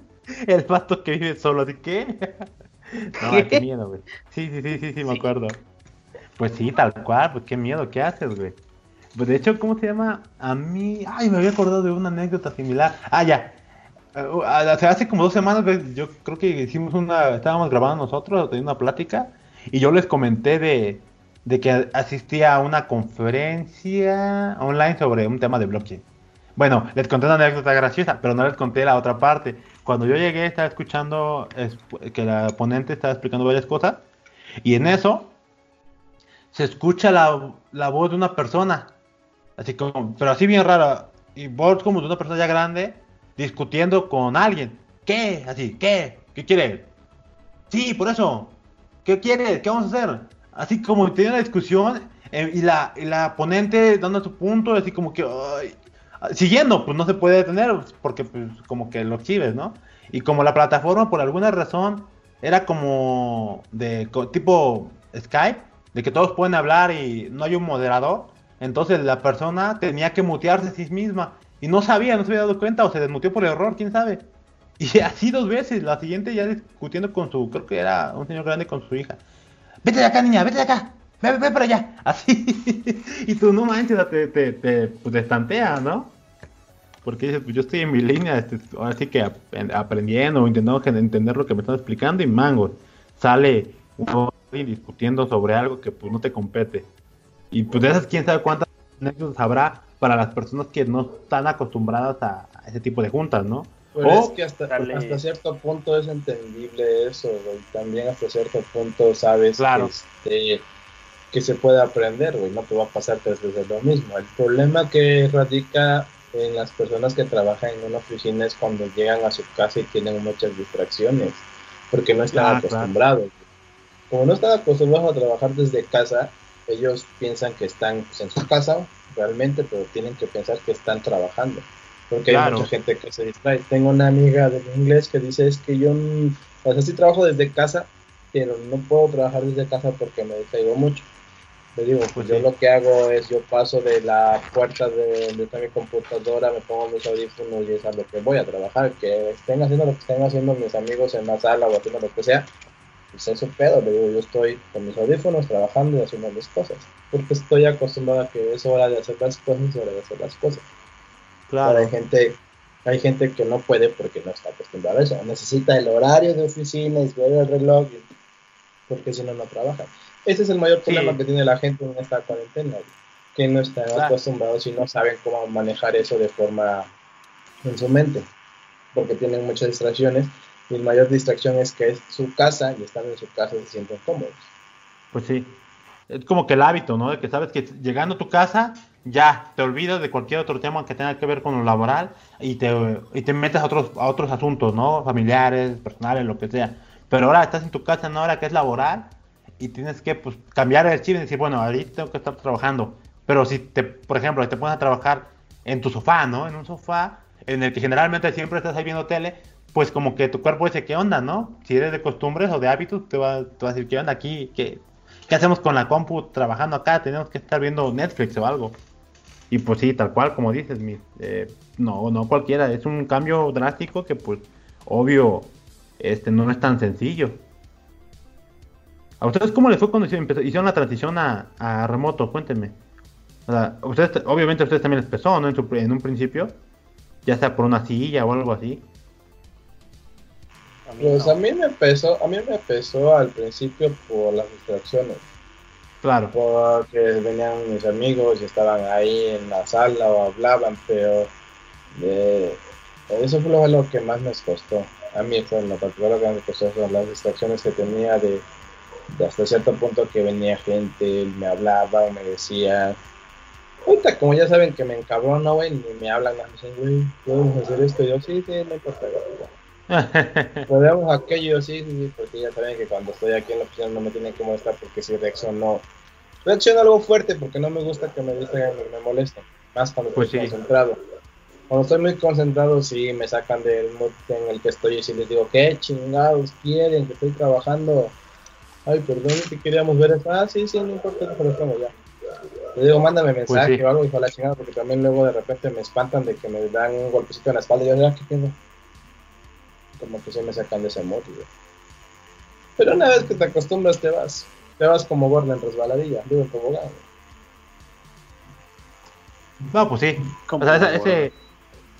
El pato que vive solo, ¿de qué? No, qué, miedo, güey. Sí, sí, sí, sí, sí, me acuerdo. Pues sí, tal cual, pues qué miedo, ¿qué haces, güey? Pues de hecho, ¿cómo se llama? A mí, ay, me había acordado de una anécdota similar. Ah, ya. Uh, hace como dos semanas, yo creo que hicimos una, estábamos grabando nosotros, teniendo una plática, y yo les comenté de, de que asistía a una conferencia online sobre un tema de blockchain. Bueno, les conté una anécdota graciosa, pero no les conté la otra parte. Cuando yo llegué, estaba escuchando que la ponente estaba explicando varias cosas, y en eso se escucha la, voz de una persona, así como, pero así bien rara, y voz como de una persona ya grande, discutiendo con alguien. ¿Qué? Así, ¿qué? ¿Qué quiere? Sí, por eso. ¿Qué quiere? ¿Qué vamos a hacer? Así como tiene una discusión eh, y, la, la ponente dando su punto, así como que, siguiendo, pues no se puede detener, porque pues como que lo exhibes, ¿no? Y como la plataforma por alguna razón era como de tipo Skype, de que todos pueden hablar y no hay un moderador, entonces la persona tenía que mutearse a sí misma y no sabía, no se había dado cuenta o se desmuteó por error, quién sabe. Y así dos veces, la siguiente ya discutiendo con su, creo que era un señor grande con su hija. Vete de acá, niña, vete de acá, ve, ve para allá, así. y tú no manches, te, te, te, pues, estantea, ¿no? Porque dices, pues yo estoy en mi línea, este, así que aprendiendo, intentando entender lo que me están explicando y mango, sale un discutiendo sobre algo que pues no te compete. Y pues de esas quién sabe cuántas anécdotas habrá para las personas que no están acostumbradas a, ese tipo de juntas, ¿no? Pero O- es que hasta, hasta cierto punto es entendible eso, güey. También hasta cierto punto sabes Claro. que, este, que se puede aprender, güey. No te va a pasar tres veces lo mismo. El problema que radica en las personas que trabajan en una oficina es cuando llegan a su casa y tienen muchas distracciones, porque no están Ah, claro. acostumbrados. Como no están acostumbrados a trabajar desde casa, ellos piensan que están pues, en su casa realmente, pero tienen que pensar que están trabajando. Porque hay mucha gente que se distrae. Tengo una amiga de inglés que dice es que yo, o sea, sí trabajo desde casa, pero no puedo trabajar desde casa porque me distraigo mucho. Le digo, pues, Pues yo sí. lo que hago es, yo paso de la puerta de donde está mi computadora, me pongo mis audífonos y es a lo que voy a trabajar. Que estén haciendo lo que estén haciendo mis amigos en la sala o haciendo lo que sea, pues es su pedo. Le digo, yo estoy con mis audífonos trabajando y haciendo mis cosas. Porque estoy acostumbrado a que es hora de hacer las cosas, es hora de hacer las cosas. Pero Claro. hay gente, hay gente que no puede porque no está acostumbrada a eso. Necesita el horario de oficina y ver el reloj, porque si no, no trabaja. Ese es el mayor Sí. problema que tiene la gente en esta cuarentena, que no están Claro. acostumbrados y no saben cómo manejar eso de forma en su mente, porque tienen muchas distracciones. La mayor distracción es que es su casa y estando en su casa se sienten cómodos. Pues sí. Es como que el hábito, ¿no? De que sabes que llegando a tu casa, ya te olvidas de cualquier otro tema que tenga que ver con lo laboral y te, y te metes a otros, a otros asuntos, ¿no? Familiares, personales, lo que sea. Pero ahora estás en tu casa en una hora que es laboral y tienes que pues, cambiar el chip y decir, bueno, ahorita tengo que estar trabajando. Pero si te, por ejemplo, te pones a trabajar en tu sofá, ¿no? En un sofá en el que generalmente siempre estás ahí viendo tele, pues como que tu cuerpo dice, ¿qué onda, no? Si eres de costumbres o de hábitos, te va, te va a decir, ¿qué onda aquí? ¿Qué, ¿Qué hacemos con la compu trabajando acá? Tenemos que estar viendo Netflix o algo. Y pues sí, tal cual como dices, mi, eh, no, no cualquiera, es un cambio drástico que pues obvio este no es tan sencillo. ¿A ustedes cómo les fue cuando hicieron, la transición a, a remoto? Cuéntenme. O sea, ustedes, obviamente ustedes también les pesó, ¿no? En, su- en un principio, ya sea por una silla o algo así. A mí Pues no. a mí me pesó, a mí me pesó al principio por las distracciones. Claro, porque venían mis amigos y estaban ahí en la sala o hablaban, pero eh, eso fue lo, que más me costó. A mí fue en lo particular lo que me costó son las distracciones que tenía de, de hasta cierto punto que venía gente, me hablaba o me decía. Ahorita, como ya saben que me encabrona, güey, ni me hablan, me dicen, güey, podemos hacer esto. Y yo, sí, sí, no importa, güey. Podemos aquello, sí, sí, sí, porque ya saben que cuando estoy aquí en la oficina no me tienen que molestar porque si reacciono, reacciono algo fuerte porque no me gusta que me distraigan me molesten, más cuando Pues estoy sí. concentrado. Cuando estoy muy concentrado, sí, me sacan del mood en el que estoy y si les digo, ¿qué chingados quieren? Que estoy trabajando. Ay, perdón, que queríamos ver eso. Ah, sí, sí, no importa, lo pongo ya. Le digo, mándame mensaje Pues sí. o algo, hijo la chingada, porque también luego de repente me espantan de que me dan un golpecito en la espalda y yo, ya, ¿qué pienso? Como que se me sacan de ese mood, güey. Pero una vez que te acostumbras, te vas. Te vas como gordo en resbaladilla, digo en tobogán. güey. No, pues sí. O sea, ese, ese,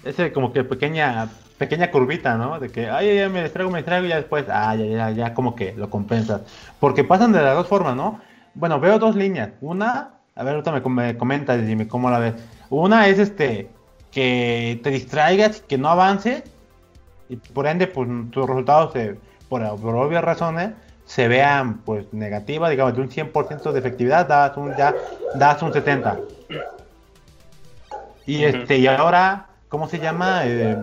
ese como que pequeña, pequeña curvita, ¿no? De que, ay, ya me distraigo, me distraigo y ya después, ah, ya, ya, ya como que lo compensas. Porque pasan de las dos formas, ¿no? Bueno, veo dos líneas. Una, a ver, ahorita me, me comentas y dime cómo la ves. Una es este, que te distraigas, que no avances y por ende, pues tus resultados, se- por, por obvias razones, se vean pues negativas, digamos, de un 100% de efectividad, das un, ya, das un 70%. Y este, y ahora, ¿cómo se llama? Eh,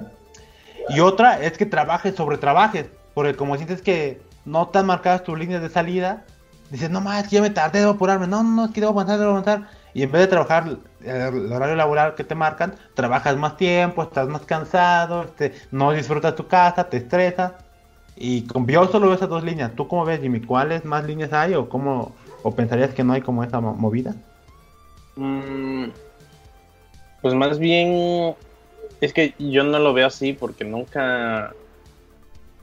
y otra es que trabajes sobre trabajes, porque como sientes que no están marcadas tus líneas de salida, dices, no más, que ya me tardé, debo apurarme, no, no, no, es que debo avanzar, debo avanzar. Y en vez de trabajar el horario laboral que te marcan, trabajas más tiempo, estás más cansado, este, no disfrutas tu casa, te estresas. Y con, yo solo veo esas dos líneas. ¿Tú cómo ves, Jimmy? ¿Cuáles más líneas hay o cómo o pensarías que no hay como esa mo- movida? Mm, pues más bien es que yo no lo veo así porque nunca...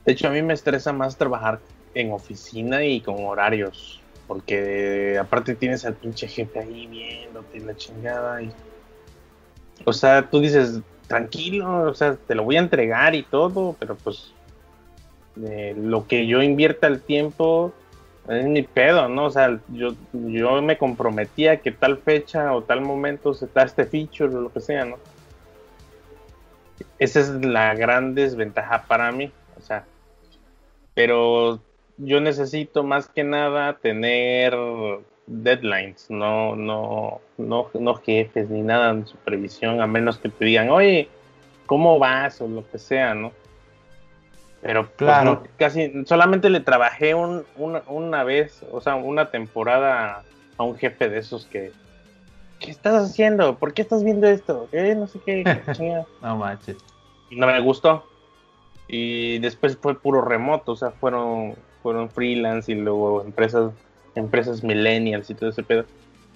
De hecho, a mí me estresa más trabajar en oficina y con horarios. Porque aparte tienes al pinche jefe ahí viéndote la chingada. Y... O sea, tú dices, tranquilo, o sea, te lo voy a entregar y todo, pero pues eh, lo que yo invierta el tiempo es mi pedo, ¿no? O sea, yo, yo me comprometía que tal fecha o tal momento se da este feature o lo que sea, ¿no? Esa es la gran desventaja para mí. O sea, pero yo necesito más que nada tener deadlines, no, no, no, no jefes ni nada en supervisión, a menos que te digan, oye, ¿cómo vas? o lo que sea, ¿no? Pero pues, Claro. no, casi solamente le trabajé un- una, una vez, o sea, una temporada a un jefe de esos que, ¿qué estás haciendo? ¿Por qué estás viendo esto? Eh, no sé qué. No manches. no me gustó. Y después fue puro remoto, o sea, fueron, fueron freelance y luego empresas, empresas millennials y todo ese pedo.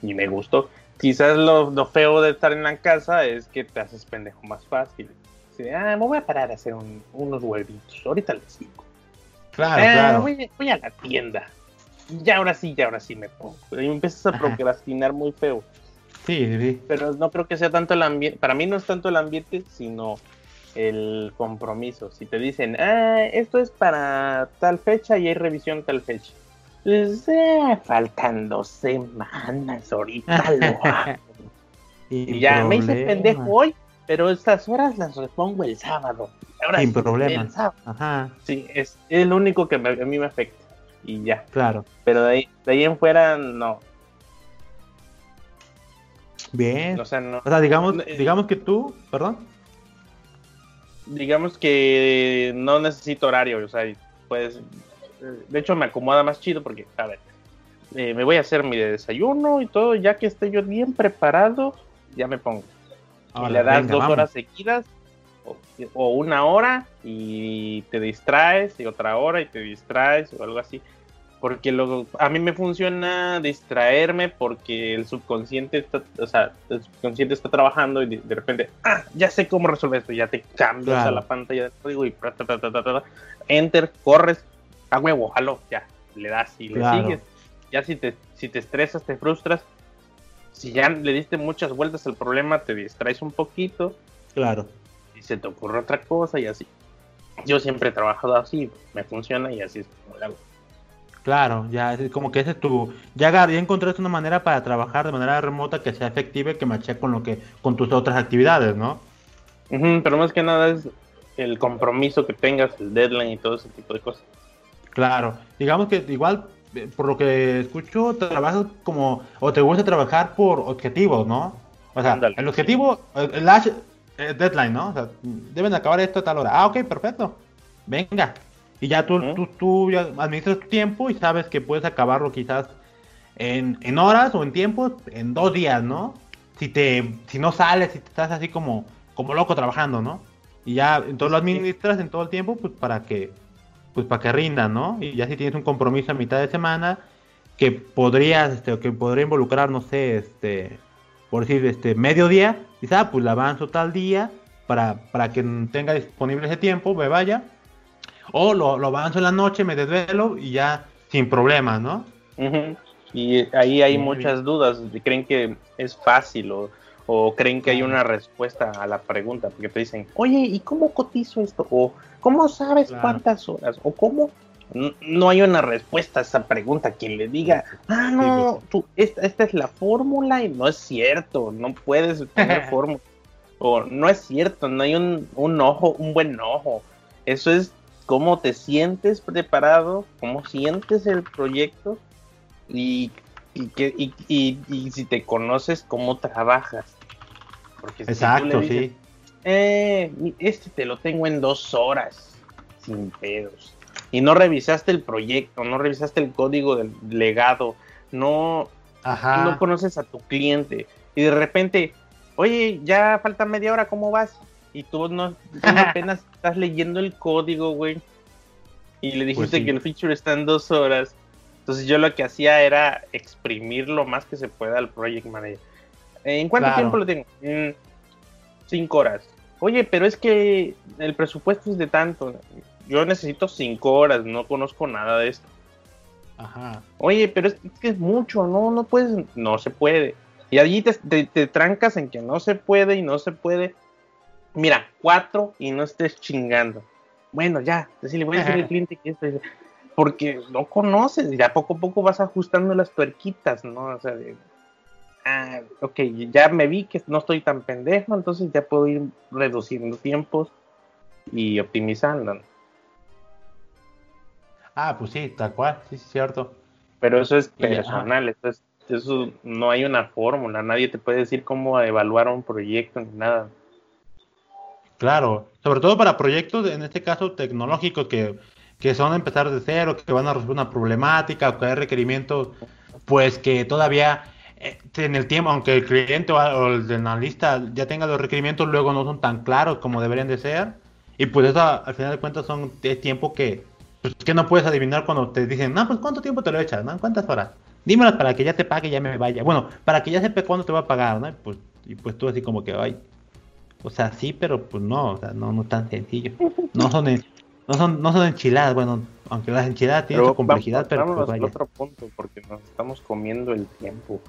Y me gustó. Quizás lo, lo feo de estar en la casa es que te haces pendejo más fácil. Así de, ah, me voy a parar a hacer un- unos huevitos. Ahorita les digo. Claro, Ah, claro. Voy, voy a la tienda. Ya ahora sí, ya ahora sí me pongo. Y empiezas a procrastinar muy feo. Sí, sí. Pero no creo que sea tanto el ambiente. Para mí no es tanto el ambiente, sino el compromiso. Si te dicen, ah, esto es para tal fecha y hay revisión tal fecha. Pues, eh, faltan dos semanas, ahorita lo hago. Y ya me hice pendejo hoy, pero estas horas las repongo el sábado. Ahora Sin sí, problema. el sábado. Ajá, Sí, es el único que me- a mí me afecta. Y ya. claro. Pero de ahí, de ahí en fuera, no. Bien. O sea, no. O sea, digamos, Eh, digamos que tú, perdón. Digamos que no necesito horario, o sea, pues, de hecho me acomoda más chido porque, a ver, eh, me voy a hacer mi desayuno y todo, ya que esté yo bien preparado, ya me pongo. Y le das venga, dos vamos. horas seguidas o, o una hora y te distraes y otra hora y te distraes o algo así. Porque luego a mí me funciona distraerme porque el subconsciente está, o sea, el subconsciente está trabajando y de, de repente, ah, ya sé cómo resolver esto, ya te cambias Claro. a la pantalla del código y ta, ta, ta, enter, corres, a huevo, jalo, ya, le das y le sigues. Ya si te, si te estresas, te frustras, si ya le diste muchas vueltas al problema, te distraes un poquito Claro. y se te ocurre otra cosa y así. Yo siempre he trabajado así, me funciona y así es como lo hago. Claro, ya es como que ese es tu, ya, ya encontraste una manera para trabajar de manera remota que sea efectiva y que mache con lo que, con tus otras actividades, ¿no? Pero más que nada es el compromiso que tengas, el deadline y todo ese tipo de cosas. Claro, digamos que igual, eh, por lo que escucho, trabajas como, o te gusta trabajar por objetivos, ¿no? O sea, el objetivo, el, el eh, deadline, ¿no? O sea, deben de acabar esto a tal hora. Ah, ok, perfecto. Venga. Y ya tú, Ujú. tú, tú ya administras tu tiempo y sabes que puedes acabarlo quizás en, en horas o en tiempos, en dos días, ¿no? Si te, si no sales, si te estás así como, como loco trabajando, ¿no? Y ya, entonces lo administras en todo el tiempo, pues para que, pues para que rinda, ¿no? Y ya si tienes un compromiso a mitad de semana, que podrías, este, que podría involucrar, no sé, este, por decir, este, mediodía, dices, ah, pues la avanzo tal día, para, para que tenga disponible ese tiempo, me vaya, o lo, lo avanzo en la noche, me desvelo y ya sin problemas, ¿no? Y ahí hay muchas dudas, creen que es fácil o, o creen que hay una respuesta a la pregunta, porque te dicen, oye, ¿y cómo cotizo esto? O ¿cómo sabes Claro. cuántas horas? O ¿cómo? No hay una respuesta a esa pregunta. Quien le diga, ah, no, tú, esta, esta es la fórmula y no es cierto, no puedes poner fórmula. O no es cierto, no hay un, un ojo, un buen ojo. Eso es cómo te sientes preparado, cómo sientes el proyecto y, y, que, y, y- y si te conoces, cómo trabajas. Porque si Exacto, dices, sí. eh, este te lo tengo en dos horas, sin pedos. Y no revisaste el proyecto, no revisaste el código del legado, no, Ajá. no conoces a tu cliente. Y de repente, oye, ya falta media hora, ¿cómo vas? Y tú no, tú apenas estás leyendo el código, güey. Y le dijiste Pues sí. que el feature está en dos horas. Entonces yo lo que hacía era exprimir lo más que se pueda al project manager. ¿En cuánto Claro. tiempo lo tengo? "Mm, cinco horas. Oye, pero es que el presupuesto es de tanto. Yo necesito cinco horas, no conozco nada de esto. Ajá. Oye, pero es, es que es mucho, no, no puedes, no se puede. Y allí te, te- te trancas en que no se puede y no se puede. Mira, cuatro y no estés chingando. Bueno, ya, decirle, voy a decirle al cliente que esto es- Porque no conoces, y a poco a poco vas ajustando las tuerquitas, ¿no? O sea, de- ah, ok, ya me vi que no estoy tan pendejo, entonces ya puedo ir reduciendo tiempos y optimizando. Ah, pues sí, tal cual, sí, sí, cierto. Pero eso es personal, eso, es- eso no hay una fórmula, nadie te puede decir cómo evaluar un proyecto ni nada. Claro, sobre todo para proyectos, en este caso tecnológicos, que, que son empezar de cero, que van a resolver una problemática que hay requerimientos, pues que todavía eh, en el tiempo, aunque el cliente o, el analista ya tenga los requerimientos, luego no son tan claros como deberían de ser. Y pues eso al final de cuentas son es tiempo que, pues, que no puedes adivinar cuando te dicen, no, pues cuánto tiempo te lo echas, ¿no? ¿Cuántas horas? Dímelas para que ya te pague y ya me vaya. Bueno, para que ya sepa cuándo te va a pagar, ¿no? Y pues, y pues tú así como que, ay, o sea, sí, pero pues no, o sea, no, no tan sencillo. No son, en- no son, no son enchiladas, bueno, aunque las enchiladas tienen su complejidad, pero pues al otro punto, porque nos estamos comiendo el tiempo.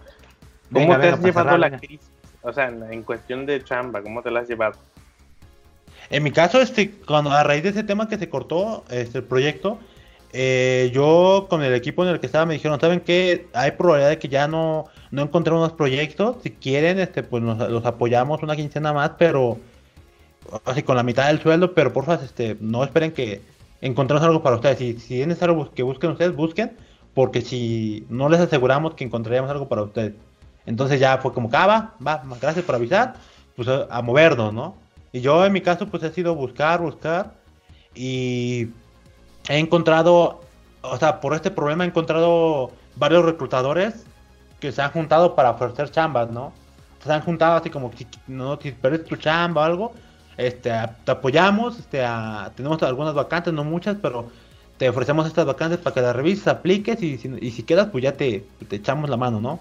¿Cómo Venga, te venga, has llevado cerrar, la venga. crisis? O sea, en, en cuestión de chamba, ¿cómo te la has llevado? En mi caso, este, cuando a raíz de ese tema que se cortó, este, el proyecto, eh, yo con el equipo en el que estaba me dijeron, ¿saben qué? Hay probabilidad de que ya no, no encontremos proyectos. Si quieren, este, pues los apoyamos una quincena más, pero así con la mitad del sueldo, pero porfa, este, no esperen que encontremos algo para ustedes. Si, si es necesario que busquen ustedes, busquen, porque si no les aseguramos que encontraríamos algo para ustedes. Entonces ya fue como, ah, va, gracias por avisar, pues a, a movernos, ¿no? Y yo en mi caso pues he sido buscar, buscar y he encontrado, o sea, por este problema he encontrado varios reclutadores que se han juntado para ofrecer chambas, ¿no? Se han juntado así como, no, si pierdes tu chamba o algo, este, te apoyamos, este, a- tenemos algunas vacantes, no muchas, pero te ofrecemos estas vacantes para que las revises, apliques y, si- y si quedas, pues ya te, te echamos la mano, ¿no?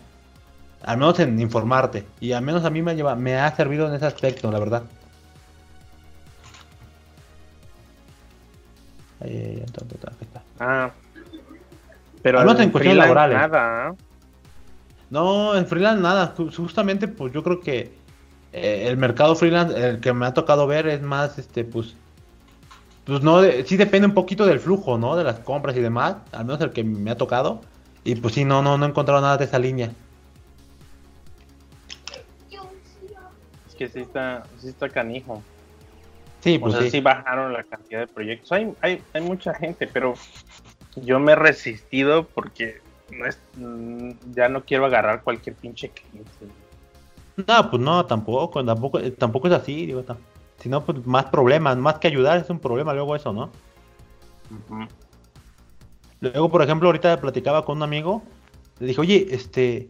Al menos en informarte. Y al menos a mí me, lleva, me ha servido en ese aspecto, la verdad. Ta, aquí está. Ah, pero menos en cuestiones laborales. nada, ¿ah? No, en freelance nada. Ju- Justamente, pues yo creo que eh, el mercado freelance, el que me ha tocado ver es más, este, pues, pues no, de- sí depende un poquito del flujo, ¿no? De las compras y demás. Al menos el que me ha tocado. Y pues sí, no, no, no he encontrado nada de esa línea. Es que sí está, sí está canijo. Sí, O pues sea, sí. sí bajaron la cantidad de proyectos. Hay, hay, hay mucha gente, pero yo me he resistido porque no es, mm, ya no quiero agarrar cualquier pinche cliente. No, pues no, tampoco, tampoco, eh, tampoco es así, digo, tam- si no, pues más problemas, más que ayudar es un problema luego eso, ¿no? Luego, por ejemplo, ahorita platicaba con un amigo, le dije, oye, este,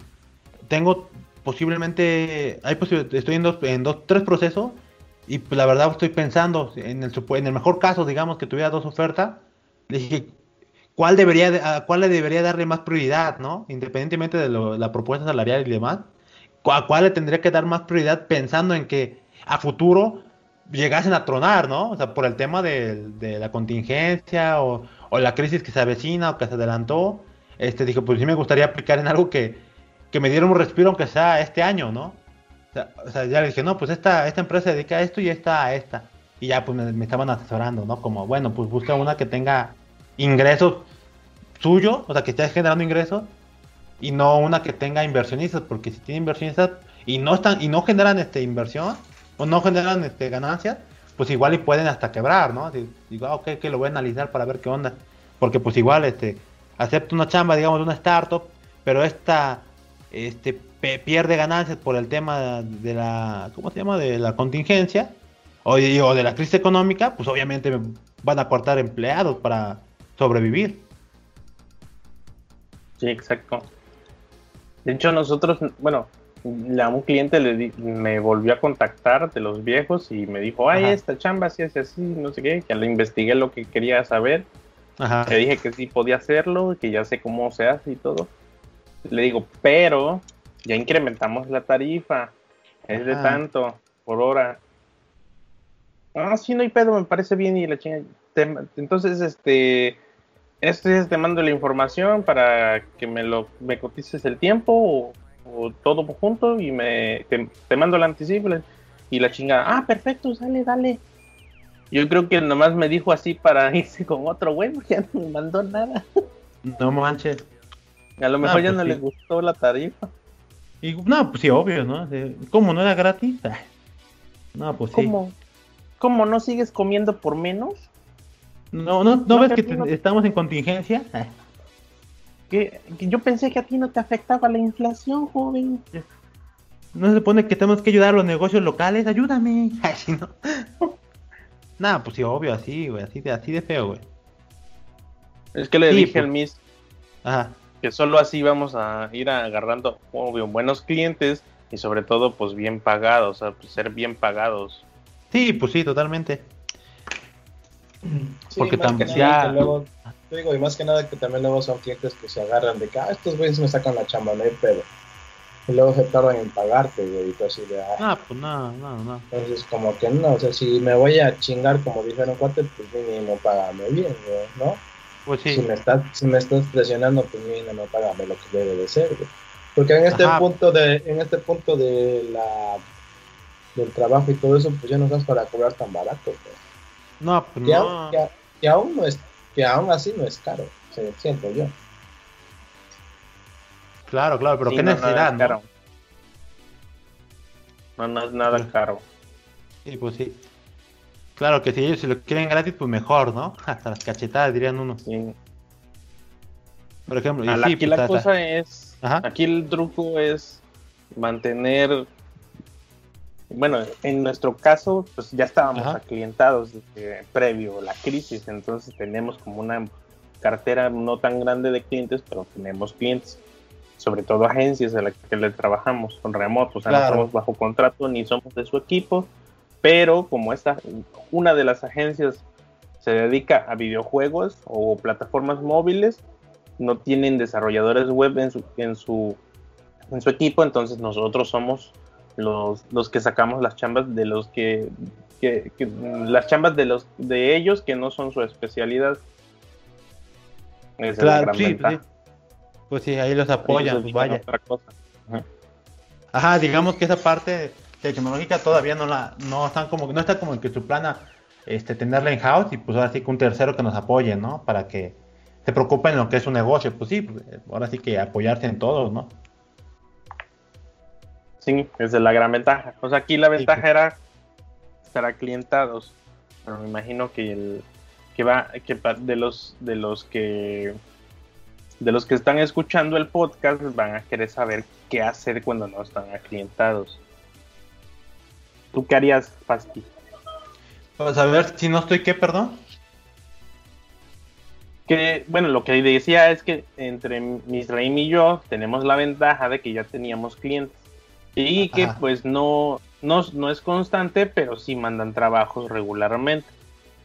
tengo posiblemente, hay posibil- estoy en dos, en dos, tres procesos, y pues, la verdad estoy pensando, en el, en el mejor caso, digamos, que tuviera dos ofertas, dije, ¿cuál debería, de- a cuál le debería darle más prioridad, no? Independientemente de la propuesta salarial y demás, ¿cu- ¿a cuál le tendría que dar más prioridad pensando en que a futuro llegasen a tronar, ¿no? O sea, por el tema de, de la contingencia o, o la crisis que se avecina o que se adelantó, este, dije, pues sí me gustaría aplicar en algo que, que me diera un respiro aunque sea este año, ¿no? O sea, ya le dije, no, pues esta, esta empresa se dedica a esto y esta a esta. Y ya pues me, estaban asesorando, ¿no? Como, bueno, pues busca una que tenga ingresos suyos, o sea, que esté generando ingresos y no una que tenga inversionistas, porque si tiene inversionistas y no están y no generan este inversión o no generan este ganancias, pues igual y pueden hasta quebrar, ¿no? Digo, ah, ok, que lo voy a analizar para ver qué onda, porque pues igual este acepto una chamba, digamos, de una startup, pero esta este pierde ganancias por el tema de la ¿cómo se llama? de la contingencia o, de la crisis económica, pues obviamente me van a cortar empleados para sobrevivir. Sí, exacto. De hecho, nosotros, bueno, un cliente le di- me volvió a contactar de los viejos y me dijo, ay, Ajá. esta chamba sí hace así, no sé qué, que le investigué lo que quería saber, Ajá. le dije que sí podía hacerlo, que ya sé cómo se hace y todo. Le digo, pero ya incrementamos la tarifa, es de tanto por hora. Ah, sí, no hay pedo, me parece bien y la chinga. te- entonces, este, estos días te mando la información para que me lo me cotices el tiempo o, o todo junto y me te, te mando el anticipo y la chingada. Ah, perfecto, sale, dale. Yo creo que nomás me dijo así para irse con otro güey, porque ya no me mandó nada. No manches. A lo mejor ya pues no sí. le gustó la tarifa. Y no, pues sí, obvio, ¿no? ¿Cómo no era gratis? Ah, No, pues sí. ¿Cómo? ¿Cómo no sigues comiendo por menos? No, no, ¿no No, ves que te- no- estamos en contingencia? Ah, Que, que yo pensé que a ti no te afectaba la inflación, joven. ¿No se supone que tenemos que ayudar a los negocios locales? Ayúdame. Ay, sí, no. Nah, pues sí, obvio, así, güey, así de, así de feo, güey. Es que le Sí, dije pues. al Miss Ajá. Que solo así vamos a ir agarrando, obvio, buenos clientes y sobre todo, pues bien pagados, o sea, pues, ser bien pagados. Sí, pues sí, totalmente. Sí, Porque más que tam- nada ya- luego, te digo, y más que nada que también luego son clientes que se agarran de que, ah, estos güeyes me sacan la chamba, no hay pedo. Y luego se tardan en pagarte, güey, y tú así de, ah, Ah, pues no, no, no. entonces como que no, o sea, si me voy a chingar como dijeron cuate, pues mínimo págame bien, güey, ¿no? Pues Si me estás, si me estás presionando, pues mínimo págame lo que debe de ser, güey. Porque en este Ajá. punto de, en este punto de la del trabajo y todo eso, pues ya no estás para cobrar tan barato, güey. No, pues que, no. aún, que, que aún no es que aún así no es caro se- siento yo Claro, claro, pero Sí, qué no, necesidad, ¿no? No, no es nada Sí. caro. Sí, pues sí. Claro que si ellos se lo quieren gratis, pues mejor, ¿no? Hasta las cachetadas, dirían unos. Sí. Por ejemplo, y sí, aquí pues, la hasta- cosa es, Ajá. aquí el truco es mantener, bueno, en nuestro caso, pues ya estábamos Ajá. aclientados desde previo a la crisis, entonces tenemos como una cartera no tan grande de clientes, pero tenemos clientes, sobre todo agencias a las que le trabajamos con remoto, o sea, Claro. no estamos bajo contrato ni somos de su equipo, pero como esta, una de las agencias se dedica a videojuegos o plataformas móviles, no tienen desarrolladores web en su, en su, en su equipo, entonces nosotros somos los, los que sacamos las chambas de los que, que- que- las chambas de los de ellos que no son su especialidad. Esa es la Claro, gran sí, pues sí. Pues sí, ahí los apoyan, pues vaya. otra cosa. Ajá, digamos que esa parte tecnológica todavía no la, no están como, no está como que su plana, este, tenerla en house y pues ahora sí que un tercero que nos apoye, ¿no? Para que se preocupen en lo que es su negocio, pues sí, ahora sí que apoyarse en todos, ¿no? Sí, esa es la gran ventaja. O sea, aquí la ventaja pues. era estar aclientados. Pero me imagino que el que va que de los de los que de los que están escuchando el podcast van a querer saber qué hacer cuando no están aclientados. ¿Tú qué harías, Pasti? Pues a ver si no estoy, ¿qué, perdón? Que, bueno, lo que decía es que entre Misraim y yo tenemos la ventaja de que ya teníamos clientes. Y que Ajá. pues no, no, no es constante, pero sí mandan trabajos regularmente.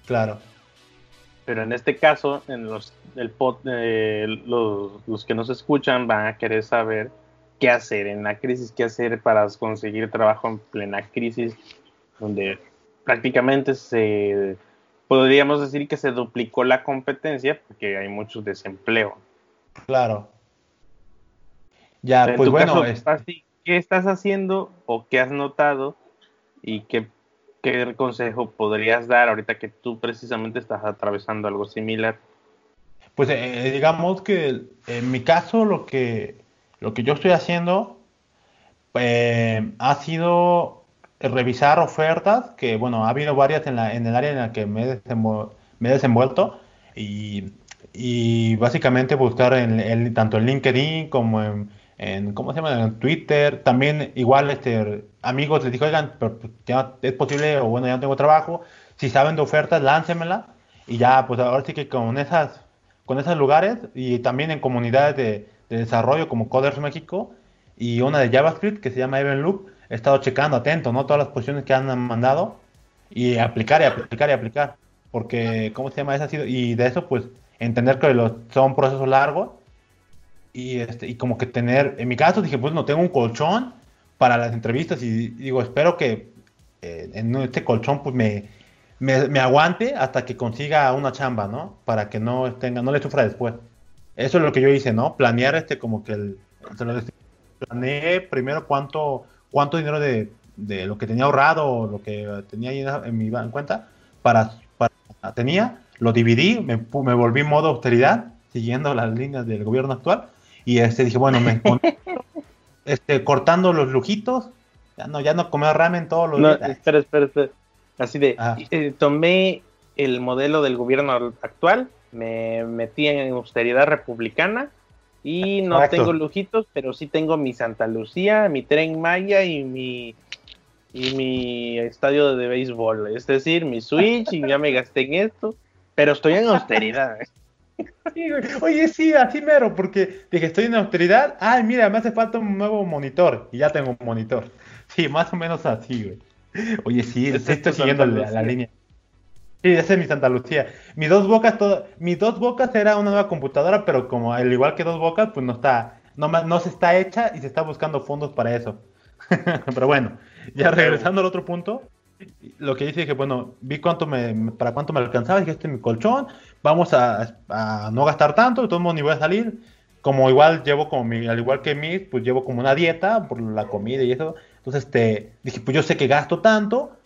Claro. Pero en este caso, en los, el pod- eh, los, los que nos escuchan van a querer saber qué hacer en la crisis, qué hacer para conseguir trabajo en plena crisis, donde prácticamente se podríamos decir que se duplicó la competencia porque hay mucho desempleo. Claro. Ya, en pues tu bueno, caso, es- Pasti, ¿qué estás haciendo o qué has notado y qué, qué consejo podrías dar ahorita que tú precisamente estás atravesando algo similar? pues eh, digamos que en mi caso lo que lo que yo estoy haciendo eh, ha sido revisar ofertas, que bueno, ha habido varias en la, en el área en la que me he, desenvol- me he desenvuelto y, y básicamente buscar en, en- tanto en LinkedIn como en, en, ¿cómo se llama? En Twitter, también igual este, amigos les dije, oigan, pero pues, ya es posible o bueno, ya no tengo trabajo, si saben de ofertas, láncenmela y ya, pues ahora sí que con esas, con esos lugares y también en comunidades de, de desarrollo como Coders México y una de JavaScript que se llama Evenloop, he estado checando atento, ¿no? Todas las posiciones que han mandado y aplicar y aplicar y aplicar. Porque, ¿cómo se llama? Eso ha sido, y de eso, pues, entender que los, son procesos largos y, este, y como que tener, en mi caso dije, pues no tengo un colchón para las entrevistas y digo, espero que eh, en este colchón pues me, me, me aguante hasta que consiga una chamba, ¿no? Para que no tenga, no le sufra después. Eso es lo que yo hice, ¿no? Planear este como que el, se lo decía, planeé primero cuánto, cuánto dinero de, de lo que tenía ahorrado o lo que tenía ahí en, mi cuenta para, para tenía, lo dividí, me, me volví modo austeridad, siguiendo las líneas del gobierno actual, y este dije, bueno, me este, cortando los lujitos. Ya no, ya no comer ramen todos los No, días. espera, espera, espera. Así de, Ah. eh, tomé el modelo del gobierno actual, me metí en austeridad republicana y no tengo lujitos, pero sí tengo mi Santa Lucía, mi tren Maya y mi y mi estadio de béisbol, es decir, mi Switch y ya me gasté en esto, pero estoy en austeridad. Oye, sí, así mero, porque dije, estoy en autoridad. Ay, mira, me hace falta un nuevo monitor. Y ya tengo un monitor. Sí, más o menos así, güey. Oye, sí, Esa sí es estoy siguiendo la, línea. Sí, esa es mi Santa Lucía. Mi dos bocas, todo, mi dos bocas era una nueva computadora, pero como al igual que dos bocas, pues no está, no, no se está hecha y se está buscando fondos para eso. pero bueno, ya regresando al otro punto, lo que hice dije, bueno, vi cuánto me, para cuánto me alcanzaba, dije, este es mi colchón, vamos a, a no gastar tanto, de todos modos ni voy a salir. Como igual llevo como mi, al igual que mí, pues llevo como una dieta por la comida y eso. Entonces, este, dije, pues yo sé que gasto tanto,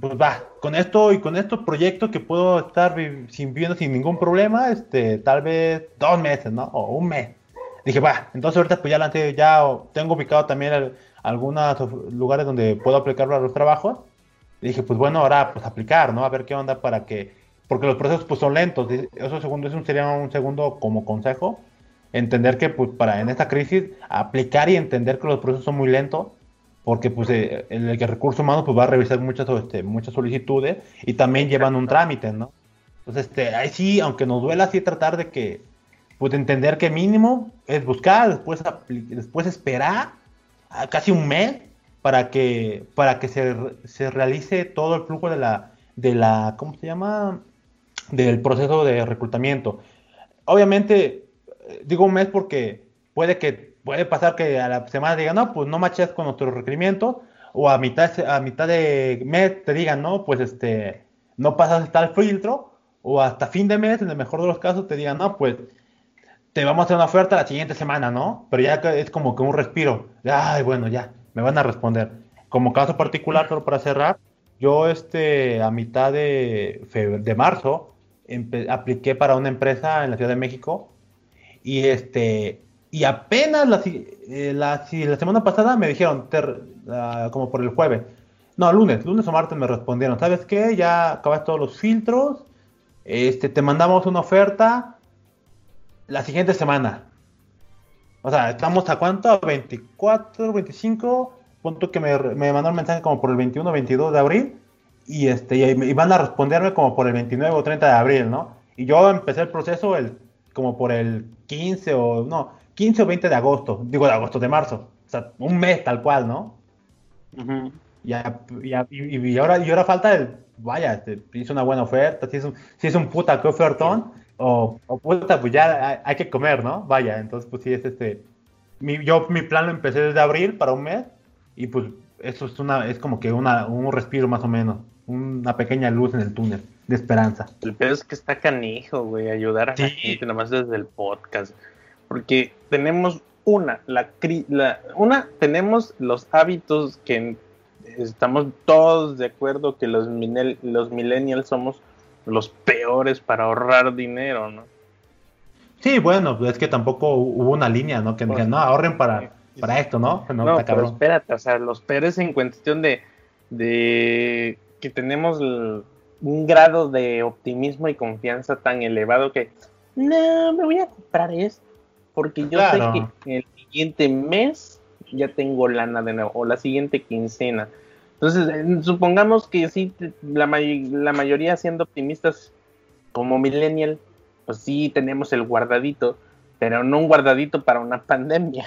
pues va, con esto y con estos proyectos que puedo estar viviendo sin ningún problema, este, tal vez dos meses, ¿no? O un mes. Dije, va, entonces ahorita pues ya lancé, ya tengo ubicado también algunos lugares donde puedo aplicar para los trabajos. Y dije, pues bueno, ahora pues aplicar, ¿no? A ver qué onda para que, porque los procesos pues son lentos. Eso segundo, eso sería un segundo como consejo. Entender que pues para en esta crisis aplicar y entender que los procesos son muy lentos porque pues eh, el, el recurso humano pues va a revisar muchas este, muchas solicitudes y también llevan un trámite, ¿no? Entonces, este, ahí sí, aunque nos duela, sí tratar de que, pues de entender que mínimo es buscar, después, después esperar a casi un mes para que, para que se, se realice todo el flujo de la, de la, ¿cómo se llama? Del proceso de reclutamiento. Obviamente, eh, digo un mes porque puede que puede pasar que a la semana digan, no, pues no machas con nuestros requerimientos, o a mitad, a mitad de mes te digan, no, pues este, no pasas tal filtro, o hasta fin de mes, en el mejor de los casos, te digan, no, pues te vamos a hacer una oferta la siguiente semana, ¿no? Pero ya es como que un respiro, ay, bueno, ya, me van a responder. Como caso particular, solo para cerrar, yo este, a mitad de, de marzo apliqué para una empresa en la Ciudad de México y este y apenas la, eh, la, la semana pasada me dijeron ah, como por el jueves no lunes lunes o martes me respondieron sabes qué ya acabas todos los filtros este te mandamos una oferta la siguiente semana o sea estamos a cuánto a 24 25 punto que me, me mandó el mensaje como por el 21 22 de abril y este y, y van a responderme como por el 29 o 30 de abril no y yo empecé el proceso el como por el 15 o no 15 o 20 de agosto digo de agosto de marzo o sea un mes tal cual no Ujú. ya, ya- y, y ahora y ahora falta el vaya este, hizo una buena oferta si es un, si es un puta que ofertón o, o puta pues ya hay, hay que comer no vaya entonces pues sí es este mi, yo mi plan lo empecé desde abril para un mes y pues eso es una es como que una, un respiro más o menos una pequeña luz en el túnel de esperanza El peor es que está canijo, güey, ayudar a la Sí. gente nomás desde el podcast. Porque tenemos una, la, la una, tenemos los hábitos que estamos todos de acuerdo que los, millennials somos los peores para ahorrar dinero, ¿no? Sí, bueno, pues es que tampoco hubo una línea, ¿no? Que Pues, dijeran, no, ahorren para, para esto, ¿no? No, pero espérate, o sea, los peores en cuestión de, de que tenemos el- un grado de optimismo y confianza tan elevado que no, me voy a comprar esto, porque yo Claro. sé que el siguiente mes ya tengo lana de nuevo, o la siguiente quincena. Entonces, eh, supongamos que sí, la, may- la mayoría siendo optimistas como millennial, pues sí tenemos el guardadito, pero no un guardadito para una pandemia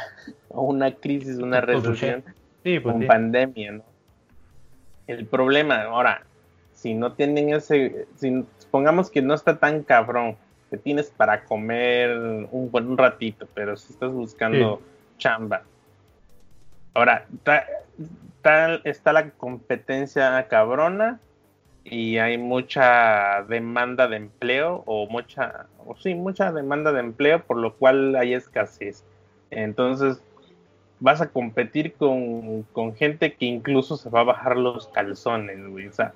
o una crisis, una Pues, recesión Sí, pues con sí. pandemia, ¿no? El problema, ahora, si no tienen ese, si supongamos que no está tan cabrón, que tienes para comer un buen ratito, pero si estás buscando chamba. Ahora, ta- tal está la competencia cabrona y hay mucha demanda de empleo o mucha, o sí, mucha demanda de empleo, por lo cual hay escasez. Entonces, vas a competir con, con gente que incluso se va a bajar los calzones, güey. O sea,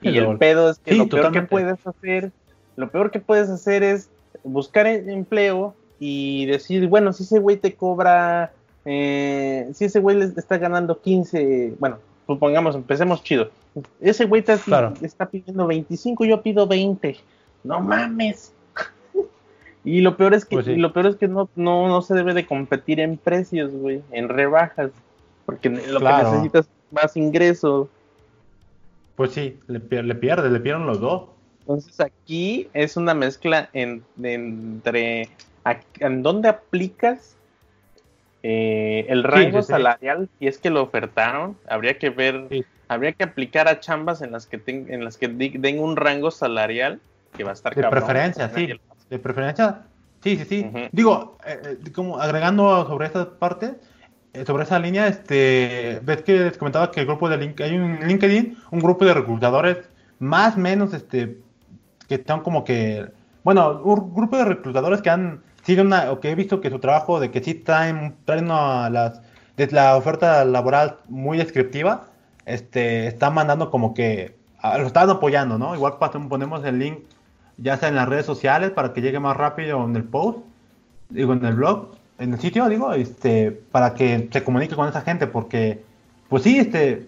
y el pedo es que Sí, lo peor que puedes hacer, lo peor que puedes hacer es buscar e- empleo y decir, bueno, si ese güey te cobra eh, si ese güey le está ganando 15, bueno, supongamos, empecemos chido. Ese güey está, Claro. está pidiendo 25, yo pido 20. No mames. y lo peor es que, Pues sí. lo peor es que no, no, no se debe de competir en precios, güey, en rebajas. Porque lo Claro. que necesitas es más ingreso. Pues sí, le, le pierde, le pierden los dos. Entonces aquí es una mezcla en- entre a- en dónde aplicas eh, el rango sí, salarial y es que lo ofertaron habría que ver Sí. habría que aplicar a chambas en las que ten- en las que den un rango salarial que va a estar De cabrón. preferencia, sí. Lo- De preferencia, sí, sí, sí. Digo, eh, eh, como agregando sobre esta parte, eh, sobre esa línea, este, ves que les comentaba que el grupo de Link, hay un LinkedIn, un grupo de reclutadores más o menos, este, que están como que, bueno, un grupo de reclutadores que han sido una, o que he visto que su trabajo de que sí traen, traen una, las, de la oferta laboral muy descriptiva, este, están mandando como que, lo están apoyando, ¿no? Igual ponemos el link ya sea en las redes sociales para que llegue más rápido en el post, digo en el blog, en el sitio, digo, este, para que se comunique con esa gente, porque, pues sí, este,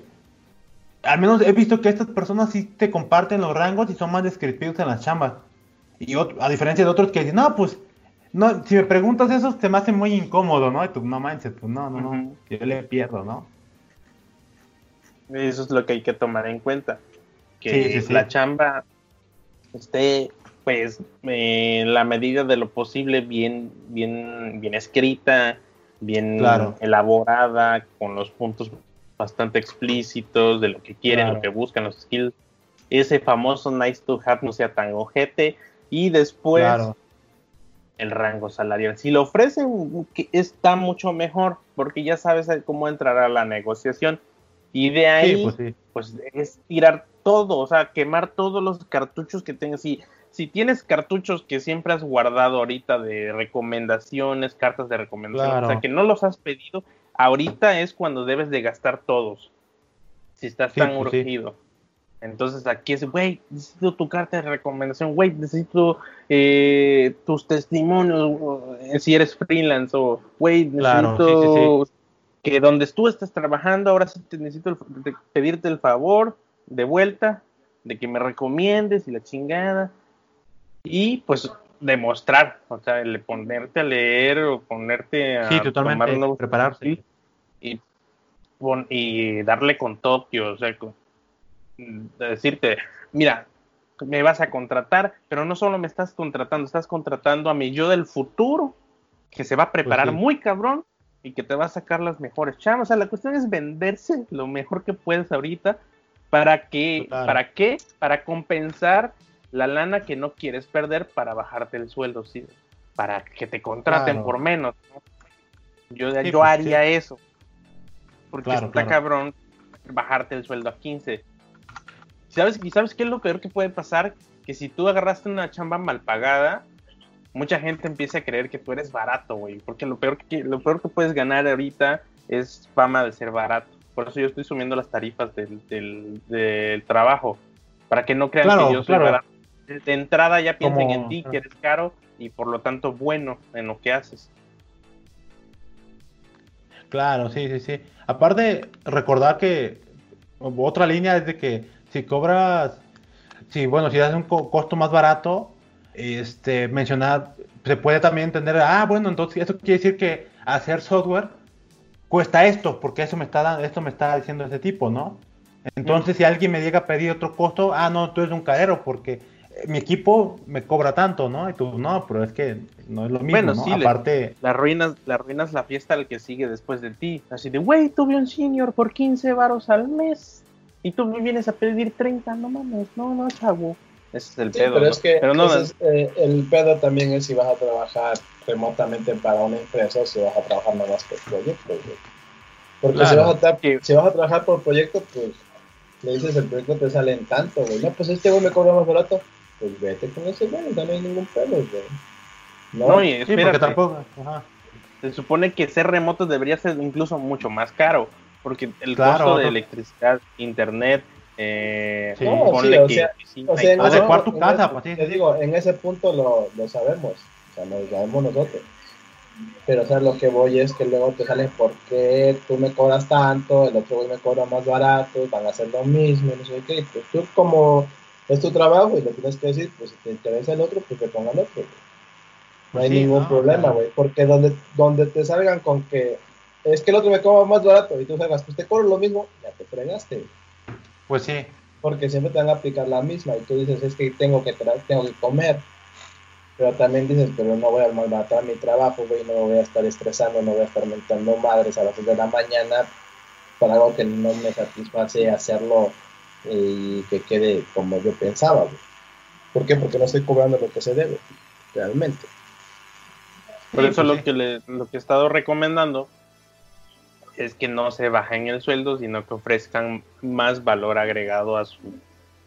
al menos he visto que estas personas sí te comparten los rangos y son más descriptivos en las chambas. Y a diferencia de otros que dicen, no, pues, no, si me preguntas eso, te me hace muy incómodo, ¿no? Y tú, no manches, pues no, no, no, yo le pierdo, ¿no? Eso es lo que hay que tomar en cuenta. Que Sí, sí, sí. la chamba esté, pues, en la medida de lo posible bien, bien, bien escrita, bien Claro. elaborada, con los puntos bastante explícitos de lo que quieren, Claro. lo que buscan, los skills. Ese famoso nice to have no sea tan ojete. Y después claro, el rango salarial. Si lo ofrecen, está mucho mejor, porque ya sabes cómo entrar a la negociación. Y de ahí, sí, pues sí, pues es tirar todo, o sea, quemar todos los cartuchos que tengas. Si, si tienes cartuchos que siempre has guardado ahorita de recomendaciones, cartas de recomendación, Claro. o sea, que no los has pedido, ahorita es cuando debes de gastar todos. Si estás Sí, tan pues sí. urgido. Entonces aquí es, güey, necesito tu carta de recomendación, güey, necesito eh, tus testimonios, eh, si eres freelance, o, güey, Claro, necesito sí, que donde tú estás trabajando, ahora sí te necesito el- pedirte el favor de vuelta, de que me recomiendes y la chingada. Y pues demostrar, o sea, el ponerte a leer o ponerte a sí, tomar totalmente, nuevos prepararse. Y, darle con Tokio, o sea, con- decirte, mira, me vas a contratar, pero no solo me estás contratando, estás contratando a mi yo del futuro, que se va a preparar Pues sí. muy cabrón y que te va a sacar las mejores chamas. O sea, la cuestión es venderse lo mejor que puedes ahorita para que. ¿para qué? Para compensar la lana que no quieres perder para bajarte el sueldo, sí, para que te contraten Claro. por menos. ¿no? Yo, Sí, yo pues, haría eso. Porque Claro, está claro. cabrón bajarte el sueldo a 15. ¿Sabes, ¿Y sabes qué es lo peor que puede pasar? Que si tú agarraste una chamba mal pagada, mucha gente empieza a creer que tú eres barato, güey. Porque lo peor, que, lo peor que puedes ganar ahorita es fama de ser barato. Por eso yo estoy subiendo las tarifas del, del, del trabajo. Para que no crean Claro, que yo soy claro. barato. De entrada ya piensen Como- en ti, que eres caro y por lo tanto bueno en lo que haces. Claro, sí, sí, sí. Aparte, recordar que otra línea es de que si cobras, si bueno, si das un co- costo más barato, este, mencionar, se puede también entender, ah, bueno, entonces eso quiere decir que hacer software cuesta esto, porque eso me está dando, esto me está diciendo ese tipo, ¿no? Entonces, si alguien me llega a pedir otro costo, ah, no, tú eres un cadero, porque mi equipo me cobra tanto, ¿no? Y tú, no, pero es que no es lo mismo, Bueno, ¿no? sí, Aparte, La arruinas, la arruinas la fiesta al que sigue después de ti. Así de, güey, tuve un senior por 15 varos al mes. Y tú me vienes a pedir 30, no mames, no, no, chavo. Ese es el Sí, pedo. pero ¿no? es que Pero no, entonces, eh, el pedo también es si vas a trabajar remotamente para una empresa o si vas a trabajar nada más por proyecto, güey. Porque si, vas a tra- Sí. si vas a trabajar por proyecto, pues le dices el proyecto te sale en tanto, güey. No, pues este güey me cobra más barato. Pues vete con ese güey, o sea, no hay ningún pedo, güey. No, no, y sí, espérate, tampoco, ajá. se supone que ser remoto debería ser incluso mucho más caro. Porque el Claro, costo de electricidad, internet, eh, Sí. No, ponle sí, o que sea, O Adecuar tu casa, ese- pues, sí, Te sí. digo, en ese punto lo, lo sabemos. O sea, lo sabemos nosotros. Pero, o sea, lo que voy es que luego te salen por qué tú me cobras tanto, el otro güey me cobra más barato, van a hacer lo mismo, no sé qué. Pues tú, como es tu trabajo y lo tienes que decir, pues si te interesa el otro, pues te ponga el otro. güey. No hay Sí, ningún no, problema, güey. Porque donde, donde te salgan con que es que el otro me cobra más barato y tú salgas, pues te cobro lo mismo, ya te fregaste. Pues sí. Porque siempre te van a aplicar la misma y tú dices, es que tengo que, tengo que comer. Pero también dices, pero no voy a maltratar mi trabajo, güey, no me voy a estar estresando, no voy a estar mentando madres a las 6 de la mañana para algo que no me satisface hacerlo y que quede como yo pensaba, güey. ¿Por qué? Porque no estoy cobrando lo que se debe, realmente. Por eso lo que le, lo que he estado recomendando es que no se bajen el sueldo, sino que ofrezcan más valor agregado a su,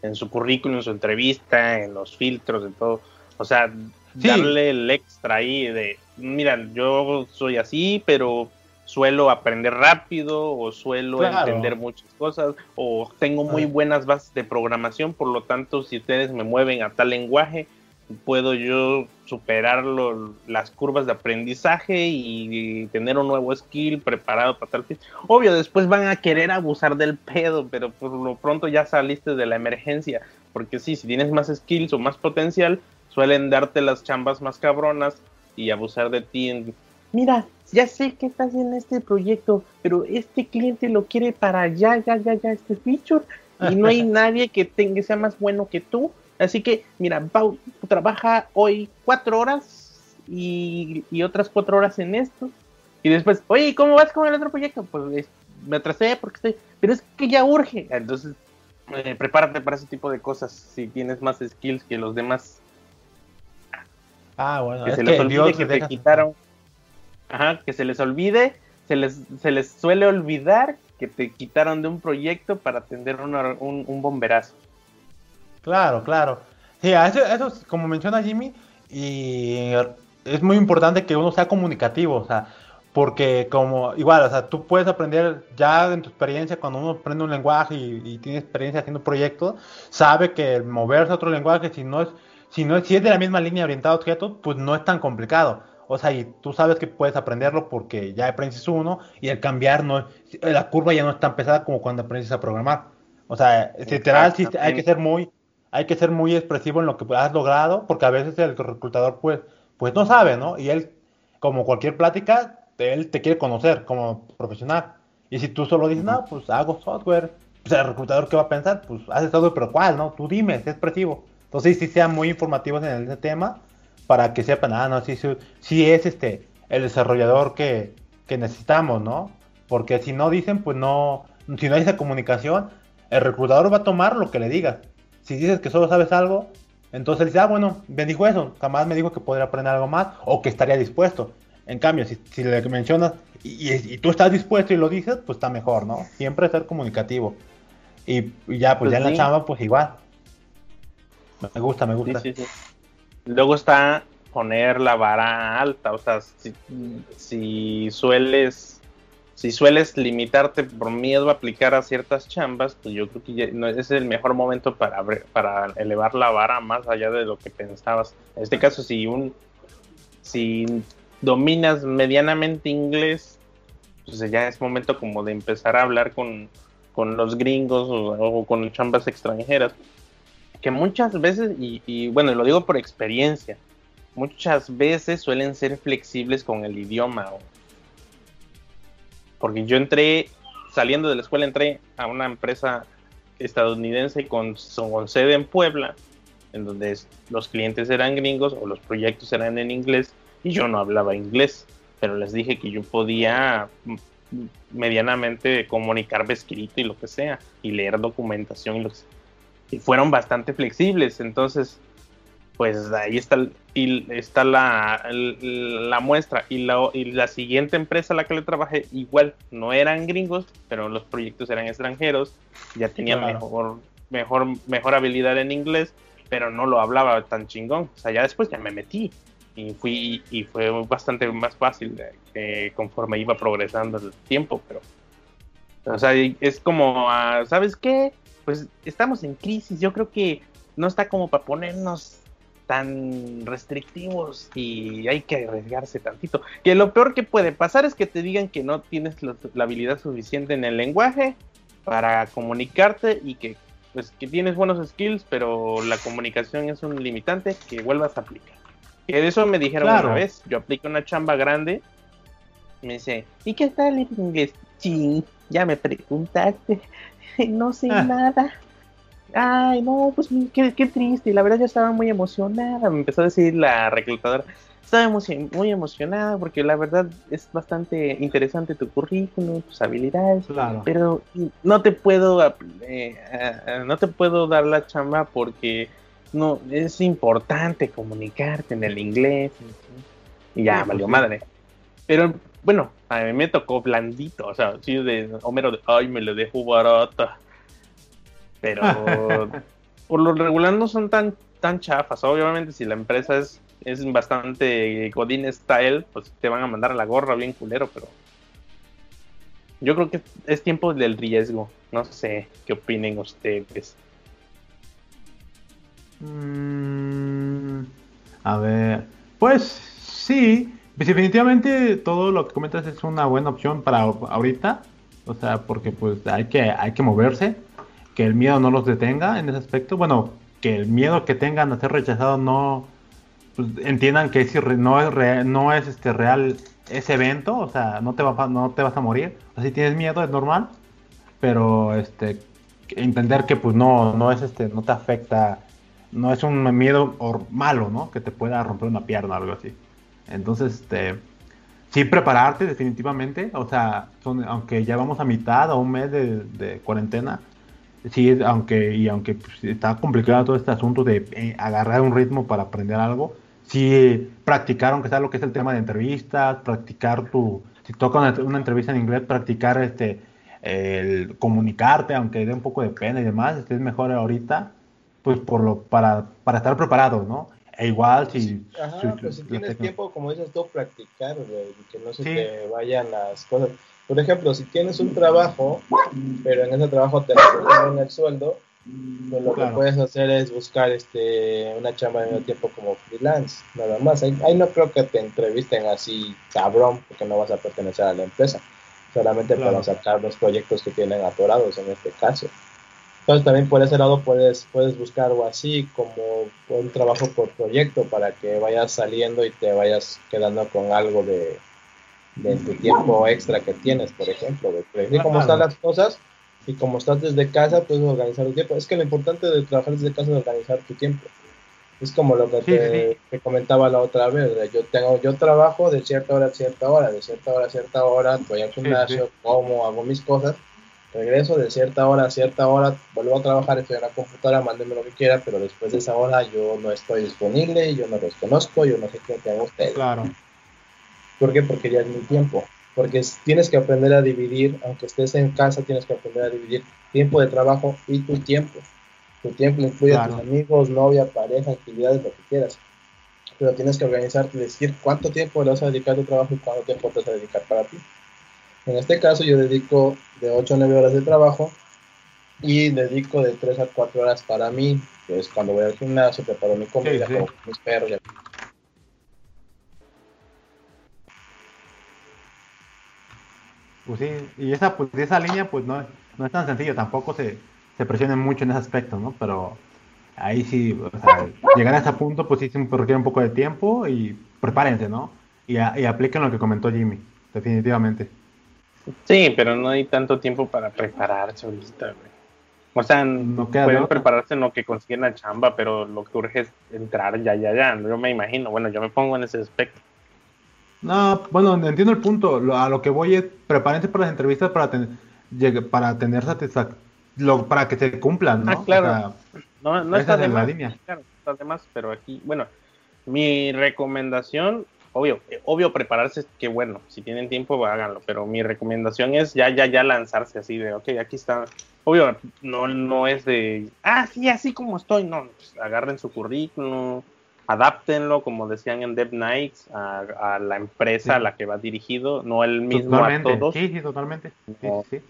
en su currículum, en su entrevista, en los filtros, en todo. O sea, Sí. darle el extra ahí de, mira, yo soy así, pero suelo aprender rápido o suelo Claro. entender muchas cosas o tengo muy buenas bases de programación, por lo tanto, si ustedes me mueven a tal lenguaje, puedo yo superar lo- las curvas de aprendizaje y, y tener un nuevo skill preparado para tal fin. Obvio, después van a querer abusar del pedo, pero por lo pronto ya saliste de la emergencia, porque sí, si tienes más skills o más potencial, suelen darte las chambas más cabronas y abusar de ti en, mira, ya sé que estás en este proyecto, pero este cliente lo quiere para ya, ya, ya, ya, este feature, y no hay nadie que tenga, sea más bueno que tú. Así que, mira, Pau trabaja hoy cuatro horas y, y otras cuatro horas en esto. Y después, oye, ¿cómo vas con el otro proyecto? Pues es- me atrasé porque estoy, pero es que ya urge. Entonces, eh, prepárate para ese tipo de cosas si tienes más skills que los demás. Ah, bueno. que es se que les olvide que te quitaron. Ajá, que se les olvide, se les, se les suele olvidar que te quitaron de un proyecto para atender una- un, un bomberazo. Claro, claro. Sí, eso, eso es como menciona Jimmy, y es muy importante que uno sea comunicativo, o sea, porque como igual, o sea, tú puedes aprender ya en tu experiencia, cuando uno aprende un lenguaje y, y tiene experiencia haciendo proyectos, sabe que moverse a otro lenguaje, si no es, si no es, si es de la misma línea orientada a objetos, pues no es tan complicado. O sea, y tú sabes que puedes aprenderlo porque ya aprendes uno y el cambiar no es, la curva ya no es tan pesada como cuando aprendes a programar. O sea, literal, sí, hay que ser muy, hay que ser muy expresivo en lo que has logrado, porque a veces el reclutador pues, pues no sabe, ¿no? Y él, como cualquier plática, él te quiere conocer como profesional. Y si tú solo dices, no, pues hago software, pues el reclutador qué va a pensar, pues haces software, pero ¿cuál, no? Tú dime, sé expresivo. Entonces sí sean muy informativos en ese tema para que sepan, ah, no, sí, sí, sí es este el desarrollador que, que necesitamos, ¿no? Porque si no dicen, pues no, si no hay esa comunicación, el reclutador va a tomar lo que le digas. Si dices que solo sabes algo, entonces él dice, ah, bueno, me dijo eso, jamás me dijo que podría aprender algo más o que estaría dispuesto. En cambio, si, si le mencionas y, y- y tú estás dispuesto y lo dices, pues está mejor, ¿no? Siempre ser comunicativo. Y, y ya, pues, Pues ya en la chamba, pues igual. Me gusta, me Sí, gusta. sí, sí. Luego está poner la vara alta, o sea, si, sueles si sueles limitarte por miedo a aplicar a ciertas chambas, pues yo creo que ya no, es el mejor momento para, para elevar la vara más allá de lo que pensabas. En este caso, si un si dominas medianamente inglés, pues ya es momento como de empezar a hablar con, con los gringos o, o con chambas extranjeras que muchas veces, y, bueno, lo digo por experiencia, muchas veces suelen ser flexibles con el idioma. porque yo entré, saliendo de la escuela, entré a una empresa estadounidense con, con sede en Puebla, en donde los clientes eran gringos o los proyectos eran en inglés y yo no hablaba inglés, pero les dije que yo podía mm, medianamente comunicarme escrito y lo que sea, y leer documentación y lo que sea y fueron bastante flexibles. Entonces, pues ahí está, y está la, la muestra. Y la, y la siguiente empresa a la que le trabajé, igual, no eran gringos, pero los proyectos eran extranjeros. Ya tenía Claro. mejor, mejor, mejor habilidad en inglés, pero no lo hablaba tan chingón. O sea, ya después ya me metí. Y fui y fue bastante más fácil que conforme iba progresando el tiempo, pero o sea, es como, ah, ¿sabes qué? Pues estamos en crisis, yo creo que no está como para ponernos tan restrictivos y hay que arriesgarse tantito. Que lo peor que puede pasar es que te digan que no tienes la, la habilidad suficiente en el lenguaje para comunicarte y que pues que tienes buenos skills, pero la comunicación es un limitante que vuelvas a aplicar. Que de eso me dijeron Claro. una vez, yo apliqué una chamba grande, me dice, ¿y qué tal el inglés? Sí, ya me preguntaste, no sé Ah. nada. Ay, no, pues qué, qué triste, la verdad ya estaba muy emocionada, me empezó a decir la reclutadora, estaba muy emocionada porque la verdad es bastante interesante tu currículum, tus habilidades, Claro. pero no te puedo eh, no te puedo dar la chamba porque no es importante comunicarte en el inglés. Y ya pues valió madre. Pero bueno a mí me tocó blandito o sea sí de Homero de ay me lo dejo barata pero por lo regular no son tan tan chafas obviamente si la empresa es es bastante Godin style pues te van a mandar a la gorra bien culero pero yo creo que es tiempo del riesgo. No sé qué opinen ustedes. Mm, a ver, pues sí, pues definitivamente todo lo que comentas es una buena opción para ahor- ahorita, o sea, porque pues hay que, hay que moverse, que el miedo no los detenga en ese aspecto, bueno, que el miedo que tengan a ser rechazados no pues, entiendan que irre- no es real, no es este real ese evento, o sea, no te va, no te vas a morir, o sea, si tienes miedo es normal, pero este entender que pues no no es este no te afecta no es un miedo malo, ¿no? Que te pueda romper una pierna o algo así. Entonces, este, sí prepararte definitivamente, o sea, son- aunque ya vamos a mitad o un mes de, cuarentena, sí, aunque, y aunque pues, está complicado todo este asunto de eh, agarrar un ritmo para aprender algo, sí practicar, aunque sea lo que es el tema de entrevistas, practicar tu, si toca una, una entrevista en inglés, practicar este, el comunicarte, aunque dé un poco de pena y demás, este, es mejor ahorita, pues por lo, para, para estar preparado, ¿no? E igual si... Ajá, si- pues si la tienes tiempo, como dices tú, practicar, güey, que no se Sí. te vayan las cosas. Por ejemplo, si tienes un trabajo, pero en ese trabajo te reducen el sueldo, pues lo Claro. que puedes hacer es buscar este una chamba de medio tiempo como freelance, nada más. Ahí, ahí no creo que te entrevisten así cabrón, porque no vas a pertenecer a la empresa, solamente Claro. para sacar los proyectos que tienen atorados en este caso. Entonces también por ese lado puedes, puedes buscar algo así como un trabajo por proyecto para que vayas saliendo y te vayas quedando con algo de, de tu tiempo extra que tienes, por ejemplo. así como están las cosas y como estás desde casa, puedes organizar tu tiempo. Es que lo importante de trabajar desde casa es organizar tu tiempo. Es como lo que Sí, te, sí. te comentaba la otra vez. Yo tengo, yo trabajo de cierta hora a cierta hora, de cierta hora a cierta hora, voy al gimnasio, como, hago mis cosas, regreso de cierta hora a cierta hora, vuelvo a trabajar, estoy en la computadora, mándenme lo que quiera, pero después de esa hora yo no estoy disponible, yo no los conozco, yo no sé qué tengan ustedes. Claro, ¿Por qué? Porque ya es mi tiempo. Porque es- tienes que aprender a dividir, aunque estés en casa, tienes que aprender a dividir tiempo de trabajo y tu tiempo. Tu tiempo incluye a tus amigos, novia, pareja, actividades, lo que quieras. Pero tienes que organizarte y decir cuánto tiempo le vas a dedicar a tu trabajo y cuánto tiempo te vas a dedicar para ti. En este caso yo dedico de 8 a 9 horas de trabajo y dedico de 3 a 4 horas para mí, que es cuando voy al gimnasio, preparo mi comida, sí. como con mis perros, pues sí, y esa, pues, esa línea pues no, no es tan sencillo, tampoco se, se presionen mucho en ese aspecto, ¿no? Pero ahí sí, o sea, llegar a ese punto pues sí se requiere un poco de tiempo y prepárense, ¿no? Y, a- y apliquen lo que comentó Jimmy, definitivamente. Sí, pero no hay tanto tiempo para prepararse ahorita, güey. O sea, No queda de pueden prepararse en lo que consiguen la chamba, pero lo que urge es entrar ya, ya, ya. Yo me imagino, bueno, yo me pongo en ese aspecto. No, bueno, entiendo el punto. Lo- a lo que voy es prepárense para las entrevistas para, ten- para tener satisfacción, para que se cumplan, ¿no? Ah, claro. O sea, No, no está es de la más. línea. Claro, está de más, pero aquí, bueno, mi recomendación, obvio, obvio prepararse, que bueno, si tienen tiempo háganlo, pero mi recomendación es ya, ya, ya lanzarse así de, ok, aquí está. Obvio, no, no es de, ah, sí, así como estoy, no, pues, agarren su currículum, adáptenlo, como decían en Dev Nights, a, a la empresa a la que va dirigido, no el mismo a totalmente. todos Sí, sí, totalmente. Sí, No. sí,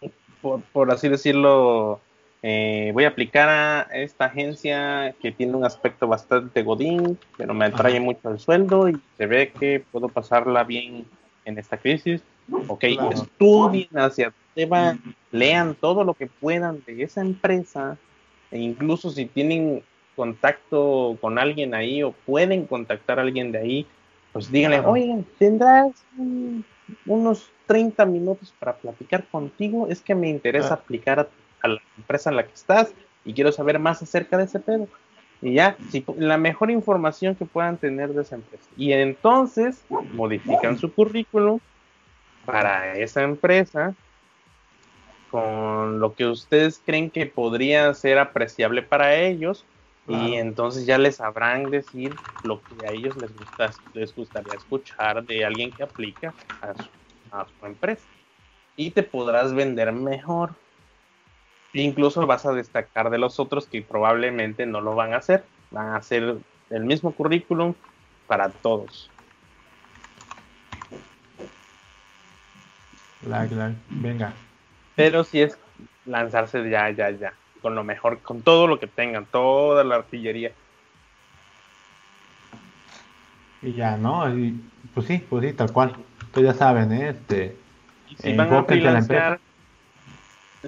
sí. por, por así decirlo, eh, voy a aplicar a esta agencia que tiene un aspecto bastante godín, pero me atrae Ajá. mucho el sueldo y se ve que puedo pasarla bien en esta crisis. Ok, Claro. estudien hacia dónde lean todo lo que puedan de esa empresa e incluso si tienen contacto con alguien ahí o pueden contactar a alguien de ahí, pues díganle, oigan, ¿tendrás un- unos 30 minutos para platicar contigo? Es que me interesa Claro. aplicar a, a la empresa en la que estás y quiero saber más acerca de ese pedo. Y ya, si, la mejor información que puedan tener de esa empresa. Y entonces modifican su currículum para esa empresa con lo que ustedes creen que podría ser apreciable para ellos y entonces ya les sabrán decir lo que a ellos les gusta les gustaría escuchar de alguien que aplica a su, a su empresa y te podrás vender mejor incluso vas a destacar de los otros que probablemente no lo van a hacer van a hacer el mismo currículum para todos. Venga. pero si es lanzarse ya ya ya con lo mejor con todo lo que tengan toda la artillería Y ya, ¿no? Y, pues sí, pues sí, tal cual. Ustedes ya saben, ¿eh? Este, Y si van a freelancear,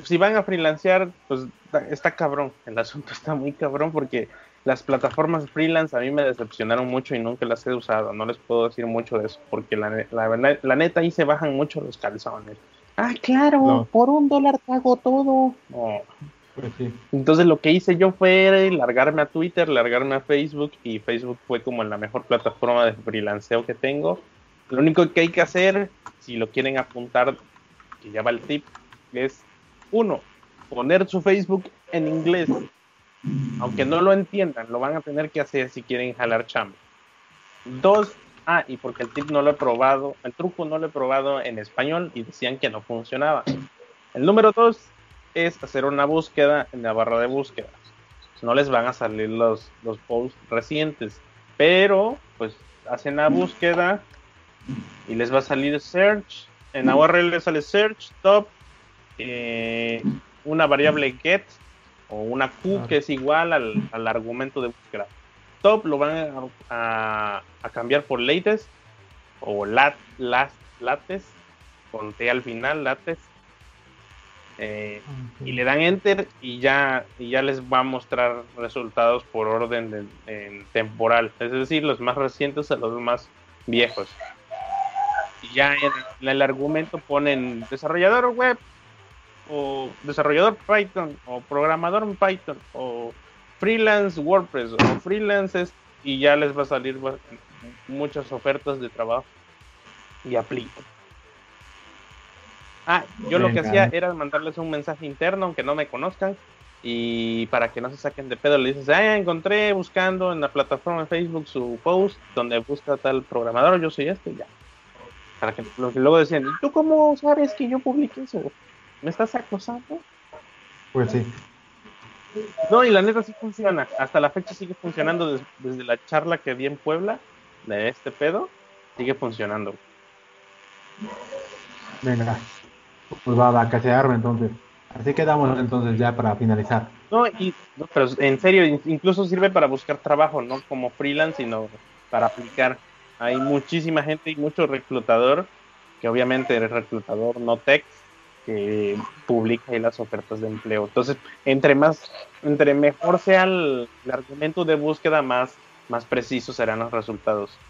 si van a freelancear, pues está- cabrón. El asunto está muy cabrón porque las plataformas freelance a mí me decepcionaron mucho y nunca las he usado. No les puedo decir mucho de eso porque la, neta ahí se bajan mucho los calzones. Ah, claro, No. por un dólar te hago todo. No. pues sí. Entonces lo que hice yo fue largarme a Twitter, largarme a Facebook y Facebook fue como la mejor plataforma de freelanceo que tengo. Lo único que hay que hacer, si lo quieren apuntar, que ya va el tip, es uno, poner su Facebook en inglés. Aunque no lo entiendan, lo van a tener que hacer si quieren jalar chamba. Dos, ah, y porque el tip no lo he probado, el truco no lo he probado en español y decían que no funcionaba. El número dos es hacer una búsqueda en la barra de búsqueda. No les van a salir los, los posts recientes, pero pues hacen la búsqueda y les va a salir search. En la URL les sale search, top, eh, una variable get o una Q que es igual al, al argumento de búsqueda. Top lo van a, a- a cambiar por latest o lat, last, latest con T al final, latest. Eh, y le dan enter y ya y ya les va a mostrar resultados por orden de- en temporal, es decir, los más recientes a los más viejos. Y ya en, en el argumento ponen desarrollador web o desarrollador Python o programador en Python o freelance WordPress o freelance es- y ya les va a salir muchas ofertas de trabajo y apliquen. Ah, yo lo que hacía era mandarles un mensaje interno, aunque no me conozcan, y para que no se saquen de pedo, le dices, ah, encontré buscando en la plataforma de Facebook su post donde busca tal programador, yo soy este, ya. Para que lo que luego decían, ¿y tú cómo sabes que yo publiqué eso? ¿Me estás acosando? Pues sí. No, y la neta sí funciona. Hasta la fecha sigue funcionando des- desde la charla que di en Puebla de este pedo. Sigue funcionando. Venga. Pues va, va, que se arme entonces. Así quedamos entonces ya para finalizar. No, y, no, pero en serio, in- incluso sirve para buscar trabajo, no como freelance, sino para aplicar. Hay muchísima gente y mucho reclutador, que obviamente eres reclutador, no tech, que publica ahí las ofertas de empleo. Entonces, entre más, entre mejor sea el, el argumento de búsqueda, más, más precisos serán los resultados.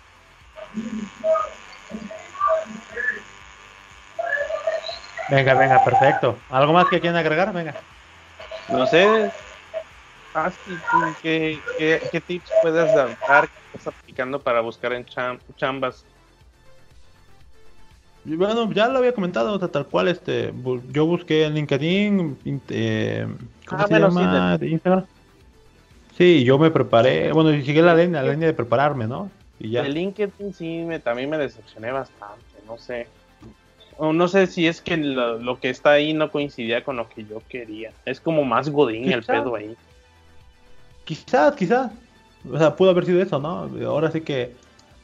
Venga, venga, perfecto. ¿Algo más que quieran agregar? Venga. No sé, Asti, ¿tú ¿qué, qué, qué tips puedes dar que estás aplicando para buscar en cham- chambas? Bueno, ya lo había comentado, o sea, tal cual, este, bu- yo busqué en LinkedIn, in- eh, ¿cómo Ah, se bueno, sí, llama? De Instagram. Sí, yo me preparé, bueno, y sigue la línea, la línea de prepararme, ¿no? Y ya. De LinkedIn sí, me, también me decepcioné bastante, no sé. O no sé si es que lo, lo que está ahí no coincidía con lo que yo quería. Es como más godín el pedo ahí. Quizás, quizás. O sea, pudo haber sido eso, ¿no? Ahora sí que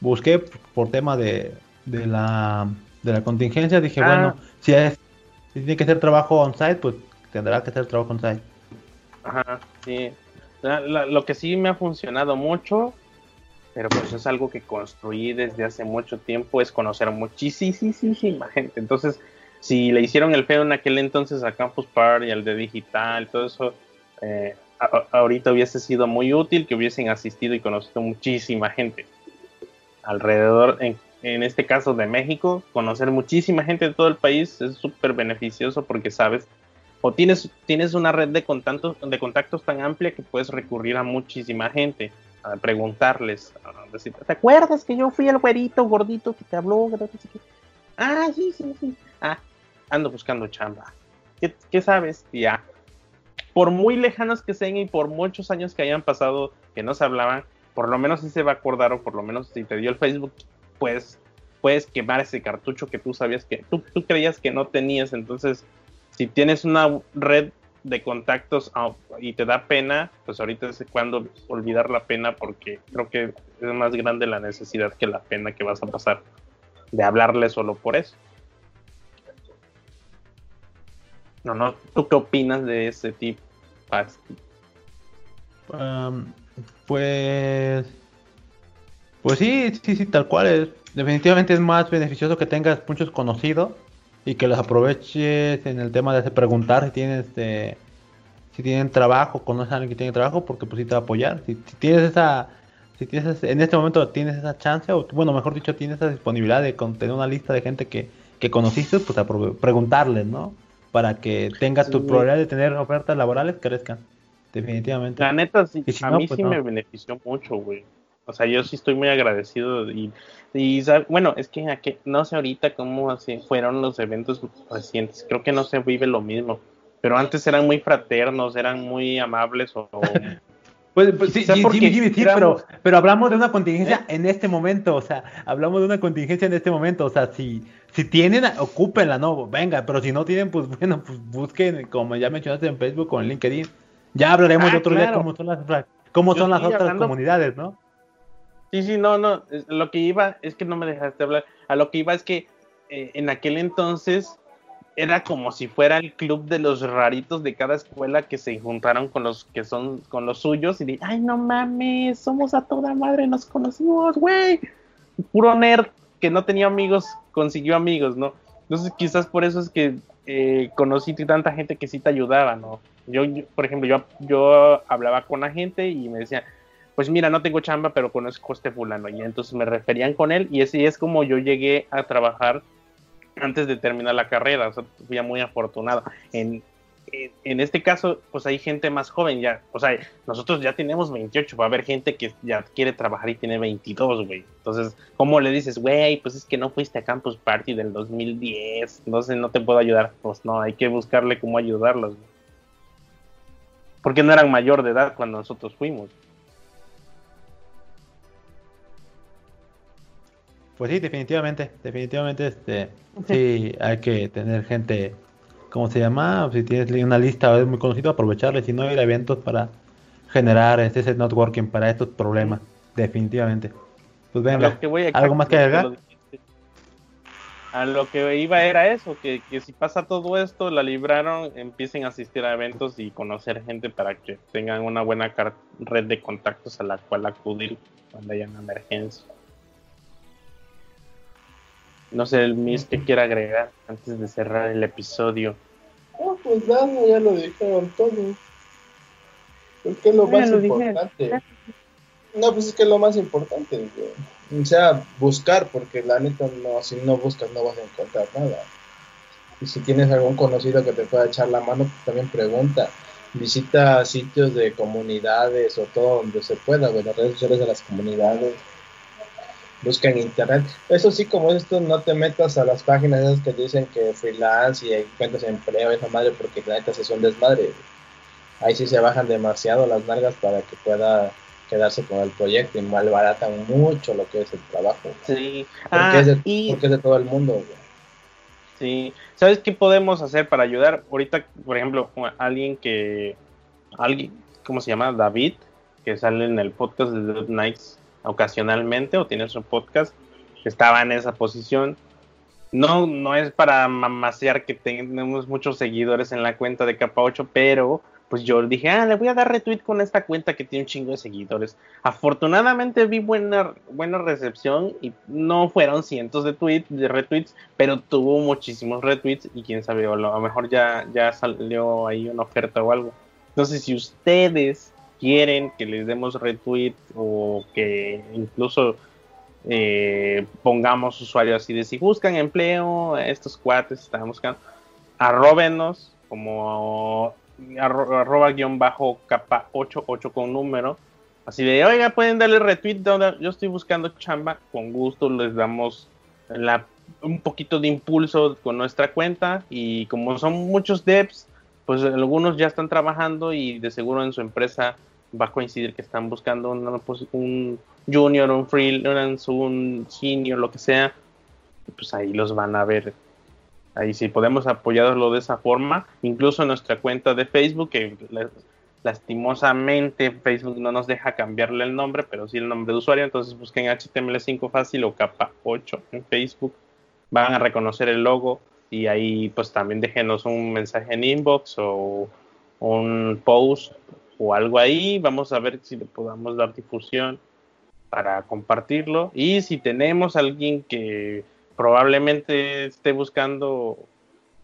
busqué por tema de, de la de la contingencia, dije, Ah. bueno, si es si tiene que ser trabajo on-site, pues tendrá que ser trabajo on-site. Ajá, sí. La- la- lo que sí me ha funcionado mucho, pero pues es algo que construí desde hace mucho tiempo, es conocer muchísima gente. Entonces, si le hicieron el feo en aquel entonces a Campus Party, al de digital, todo eso, eh, a- ahorita hubiese sido muy útil que hubiesen asistido y conocido muchísima gente alrededor, en, en este caso de México, conocer muchísima gente de todo el país es súper beneficioso porque sabes o tienes, tienes una red de contactos, de contactos tan amplia que puedes recurrir a muchísima gente, a preguntarles, a decir, ¿te acuerdas que yo fui el güerito gordito que te habló? Que no sé qué?". Ah, sí, sí, sí. Ah, ando buscando chamba. ¿Qué, qué sabes? Ya. Por muy lejanos que sean y por muchos años que hayan pasado que no se hablaban, por lo menos si se va a acordar o por lo menos si te dio el Facebook, pues puedes quemar ese cartucho que tú sabías que tú, tú creías que no tenías. Entonces, si tienes una red de contactos ah, y te da pena, pues ahorita es cuando olvidar la pena porque creo que es más grande la necesidad que la pena que vas a pasar de hablarle solo por eso. No, no, ¿tú qué opinas de ese tipo? Pues. Pues sí, sí, sí, tal cual. Es, definitivamente es más beneficioso que tengas muchos conocidos y que los aproveches en el tema de hacer preguntar si tienes este, si tienen trabajo, conoces a alguien que tiene trabajo, porque pues sí te va a apoyar. Si, si tienes esa, si tienes ese- en este momento tienes esa chance, o bueno, mejor dicho, tienes esa disponibilidad de con- tener una lista de gente que, que conociste, pues aprove- preguntarles, ¿no? Para que tengas tu Sí. probabilidad de tener ofertas laborales crezcan. Definitivamente. La neta, sí, si a no, mí pues sí no. me benefició mucho, güey. O sea, yo sí estoy muy agradecido y, bueno, es que, a que- no sé ahorita cómo así fueron los eventos recientes. Creo que no se vive lo mismo. Pero antes eran muy fraternos, eran muy amables o, o- Pues, pues sí, Jimmy, Jimmy, sí, éramos- pero, pero hablamos de una contingencia en este momento, o sea, hablamos de una contingencia en este momento, o sea, si, si tienen, ocúpenla, no, venga, pero si no tienen, pues bueno, pues busquen, como ya mencionaste en Facebook o en LinkedIn, ya hablaremos Ah, otro día cómo son las, cómo son las otras hablando- comunidades, ¿no? Sí, sí, no, no. Lo que iba es que no me dejaste hablar. A lo que iba es que eh, en aquel entonces era como si fuera el club de los raritos de cada escuela que se juntaron con los que son con los suyos y de, ay, no mames, somos a toda madre, nos conocimos, güey. Puro nerd que no tenía amigos, consiguió amigos, ¿no? Entonces quizás por eso es que eh, conocí tanta gente que sí te ayudaba, ¿no? Yo, yo, por ejemplo, yo, yo hablaba con la gente y me decían, pues mira, no tengo chamba, pero conozco a este fulano. Y entonces me referían con él y así es como yo llegué a trabajar antes de terminar la carrera. O sea, fui muy afortunado. En, en, en este caso, pues hay gente más joven ya. O sea, nosotros ya tenemos 28, va a haber gente que ya quiere trabajar y tiene 22, güey. Entonces, ¿cómo le dices, güey, pues es que no fuiste a Campus Party del 2010, entonces no te puedo ayudar? Pues no, hay que buscarle cómo ayudarlos. güey. Porque no eran mayor de edad cuando nosotros fuimos. Pues sí, definitivamente, definitivamente, este, sí, hay que tener gente, ¿cómo se llama? Si tienes una lista es muy conocido, aprovecharle, si no ir a eventos para generar este, ese networking para estos problemas, definitivamente. Pues venga, ¿algo más que agregar? A lo que iba era eso, que, que si pasa todo esto, la libraron, empiecen a asistir a eventos y conocer gente para que tengan una buena red de contactos a la cual acudir cuando haya una emergencia. No sé, el Miss que quiera agregar antes de cerrar el episodio. No, pues nada, ya lo dijeron todo. Es que es lo Ya más lo importante. No, pues es que es lo más importante. O sea, buscar, porque la neta, no, si no buscas no vas a encontrar nada. Y si tienes algún conocido que te pueda echar la mano, pues también pregunta. Visita sitios de comunidades o todo donde se pueda, güey, las redes sociales de las comunidades. Busca en internet. Eso sí, como esto, no te metas a las páginas esas que dicen que freelance y encuentras empleo, esa madre, porque la neta es un desmadre. Ahí sí se bajan demasiado las nalgas para que pueda quedarse con el proyecto y malbaratan mucho lo que es el trabajo. Sí. Porque, Ah, es de, y porque es de todo el mundo, güey. Sí, ¿sabes qué podemos hacer para ayudar? Ahorita, por ejemplo, alguien que, alguien, ¿cómo se llama? David, que sale en el podcast de Dead Nights ocasionalmente o tiene su podcast, estaba en esa posición. No, no es para mamasear que tenemos muchos seguidores en la cuenta de Capa 8, pero pues yo dije, ah, le voy a dar retweet con esta cuenta que tiene un chingo de seguidores. Afortunadamente vi buena, buena recepción y no fueron cientos de tweets, de retweets, pero tuvo muchísimos retweets y quién sabe, a lo mejor ya, ya salió ahí una oferta o algo. Entonces, si ustedes quieren que les demos retweet o que incluso eh, pongamos usuarios así de si buscan empleo, estos cuates están buscando, arróbenos como arroba guion bajo capa 88 con número. Así de, oiga, pueden darle retweet donde yo estoy buscando chamba. Con gusto les damos la, un poquito de impulso con nuestra cuenta. Y como son muchos devs, pues algunos ya están trabajando y de seguro en su empresa va a coincidir que están buscando un junior, un freelance, un senior, lo que sea. Pues ahí los van a ver. Ahí sí podemos apoyarlo de esa forma, incluso nuestra cuenta de Facebook, que lastimosamente Facebook no nos deja cambiarle el nombre, pero sí el nombre de usuario, entonces busquen HTML5 fácil o capa 8 en Facebook, van a reconocer el logo y ahí pues también déjenos un mensaje en inbox o un post o algo ahí, vamos a ver si le podamos dar difusión para compartirlo y si tenemos alguien que probablemente esté buscando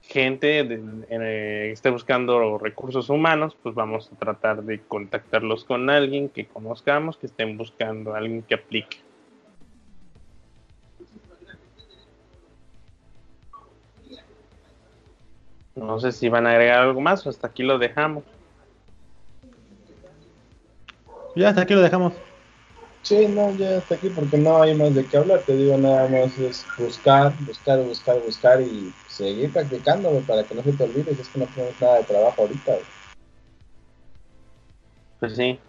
gente, eh, esté buscando recursos humanos, pues vamos a tratar de contactarlos con alguien que conozcamos, que estén buscando alguien que aplique. No sé si van a agregar algo más o hasta aquí lo dejamos. Ya hasta aquí lo dejamos. Sí, no, ya está aquí porque no hay más de qué hablar. Te digo, nada más es buscar, buscar, buscar, buscar y seguir practicando para que no se te olvide. Es que no tenemos nada de trabajo ahorita. Pues sí.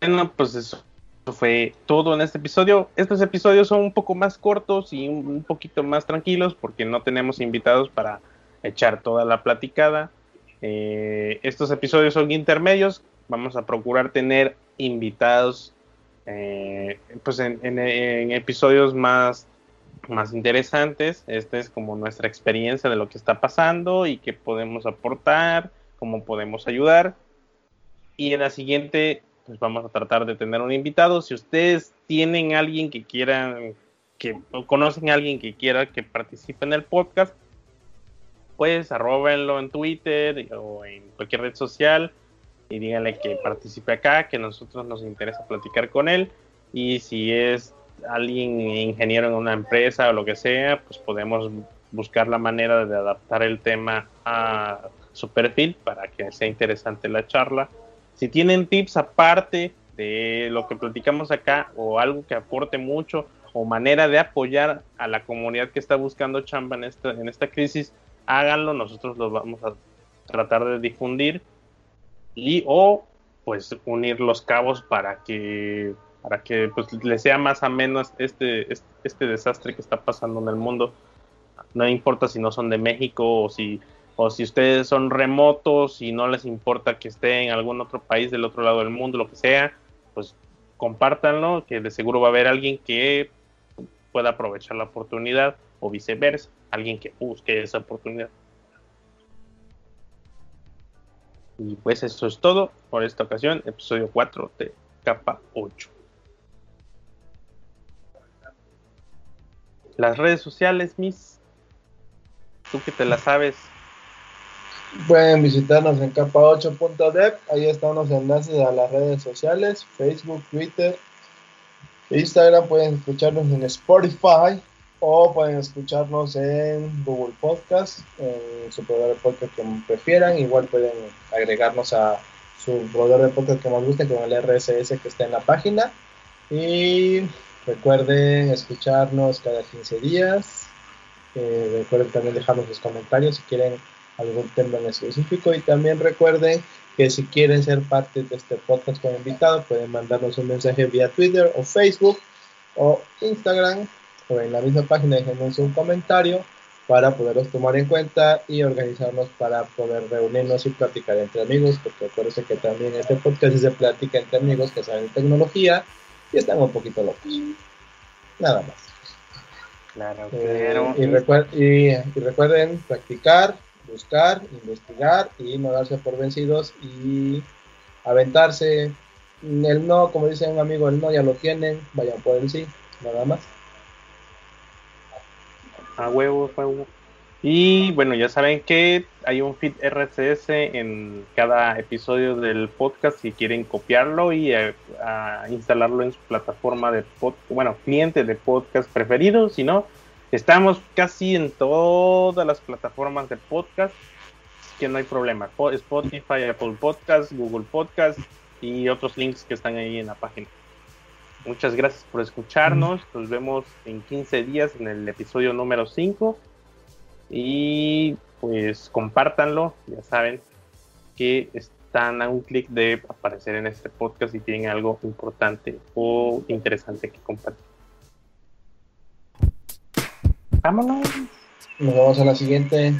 Bueno, pues eso fue todo en este episodio. Estos episodios son un poco más cortos y un poquito más tranquilos porque no tenemos invitados para echar toda la platicada. Eh, estos episodios son intermedios. Vamos a procurar tener invitados eh, pues en, episodios más, más interesantes. Esta es como nuestra experiencia de lo que está pasando y qué podemos aportar, cómo podemos ayudar. Y en la siguiente, pues vamos a tratar de tener un invitado. Si ustedes tienen alguien que quieran, que conocen a alguien que quiera que participe en el podcast, pues arrobenlo en Twitter o en cualquier red social y díganle que participe acá, que nosotros nos interesa platicar con él. Y si es alguien ingeniero en una empresa o lo que sea, pues podemos buscar la manera de adaptar el tema a su perfil para que sea interesante la charla. Si tienen tips aparte de lo que platicamos acá o algo que aporte mucho o manera de apoyar a la comunidad que está buscando chamba en esta, en esta crisis, háganlo, nosotros lo vamos a tratar de difundir y o pues unir los cabos para que para que pues le sea más a menos este, este, este, desastre que está pasando en el mundo. No importa si no son de México o si o si ustedes son remotos y no les importa que esté en algún otro país del otro lado del mundo, lo que sea, pues compártanlo, que de seguro va a haber alguien que pueda aprovechar la oportunidad o viceversa, alguien que busque esa oportunidad. Y pues eso es todo por esta ocasión, episodio 4 de capa 8. Las redes sociales, Miss, tú que te las sabes. Pueden visitarnos en capa8.dev, ahí están los enlaces a las redes sociales, Facebook, Twitter, Instagram, pueden escucharnos en Spotify, o pueden escucharnos en Google Podcast, en su proveedor de podcast que prefieran. Igual pueden agregarnos a su proveedor de podcast que más guste con el RSS que está en la página. Y recuerden escucharnos cada 15 días. Eh, recuerden también dejarnos los comentarios si quieren algún tema en específico. Y también recuerden que si quieren ser parte de este podcast como invitado, pueden mandarnos un mensaje vía Twitter o Facebook o Instagram o en la misma página déjenos un comentario para poderlos tomar en cuenta y organizarnos para poder reunirnos y platicar entre amigos, porque acuérdense que también este podcast es de plática entre amigos que saben tecnología y están un poquito locos. Nada más. Claro, eh, y, y, recuerden practicar, buscar, investigar y no darse por vencidos y aventarse. El no, como dice un amigo, el no ya lo tienen, vayan por el sí, nada más. A huevo, a huevo. Y bueno, ya saben que hay un feed RSS en cada episodio del podcast si quieren copiarlo y a instalarlo en su plataforma de podcast, bueno, cliente de podcast preferido. Si no, estamos casi en todas las plataformas de podcast, que no hay problema. Po- Spotify, Apple Podcast, Google Podcast y otros links que están ahí en la página. Muchas gracias por escucharnos. Nos vemos en 15 días en el episodio número 5. Y pues compártanlo. Ya saben que están a un clic de aparecer en este podcast si tienen algo importante o interesante que compartir. Vámonos. Nos vemos en la siguiente.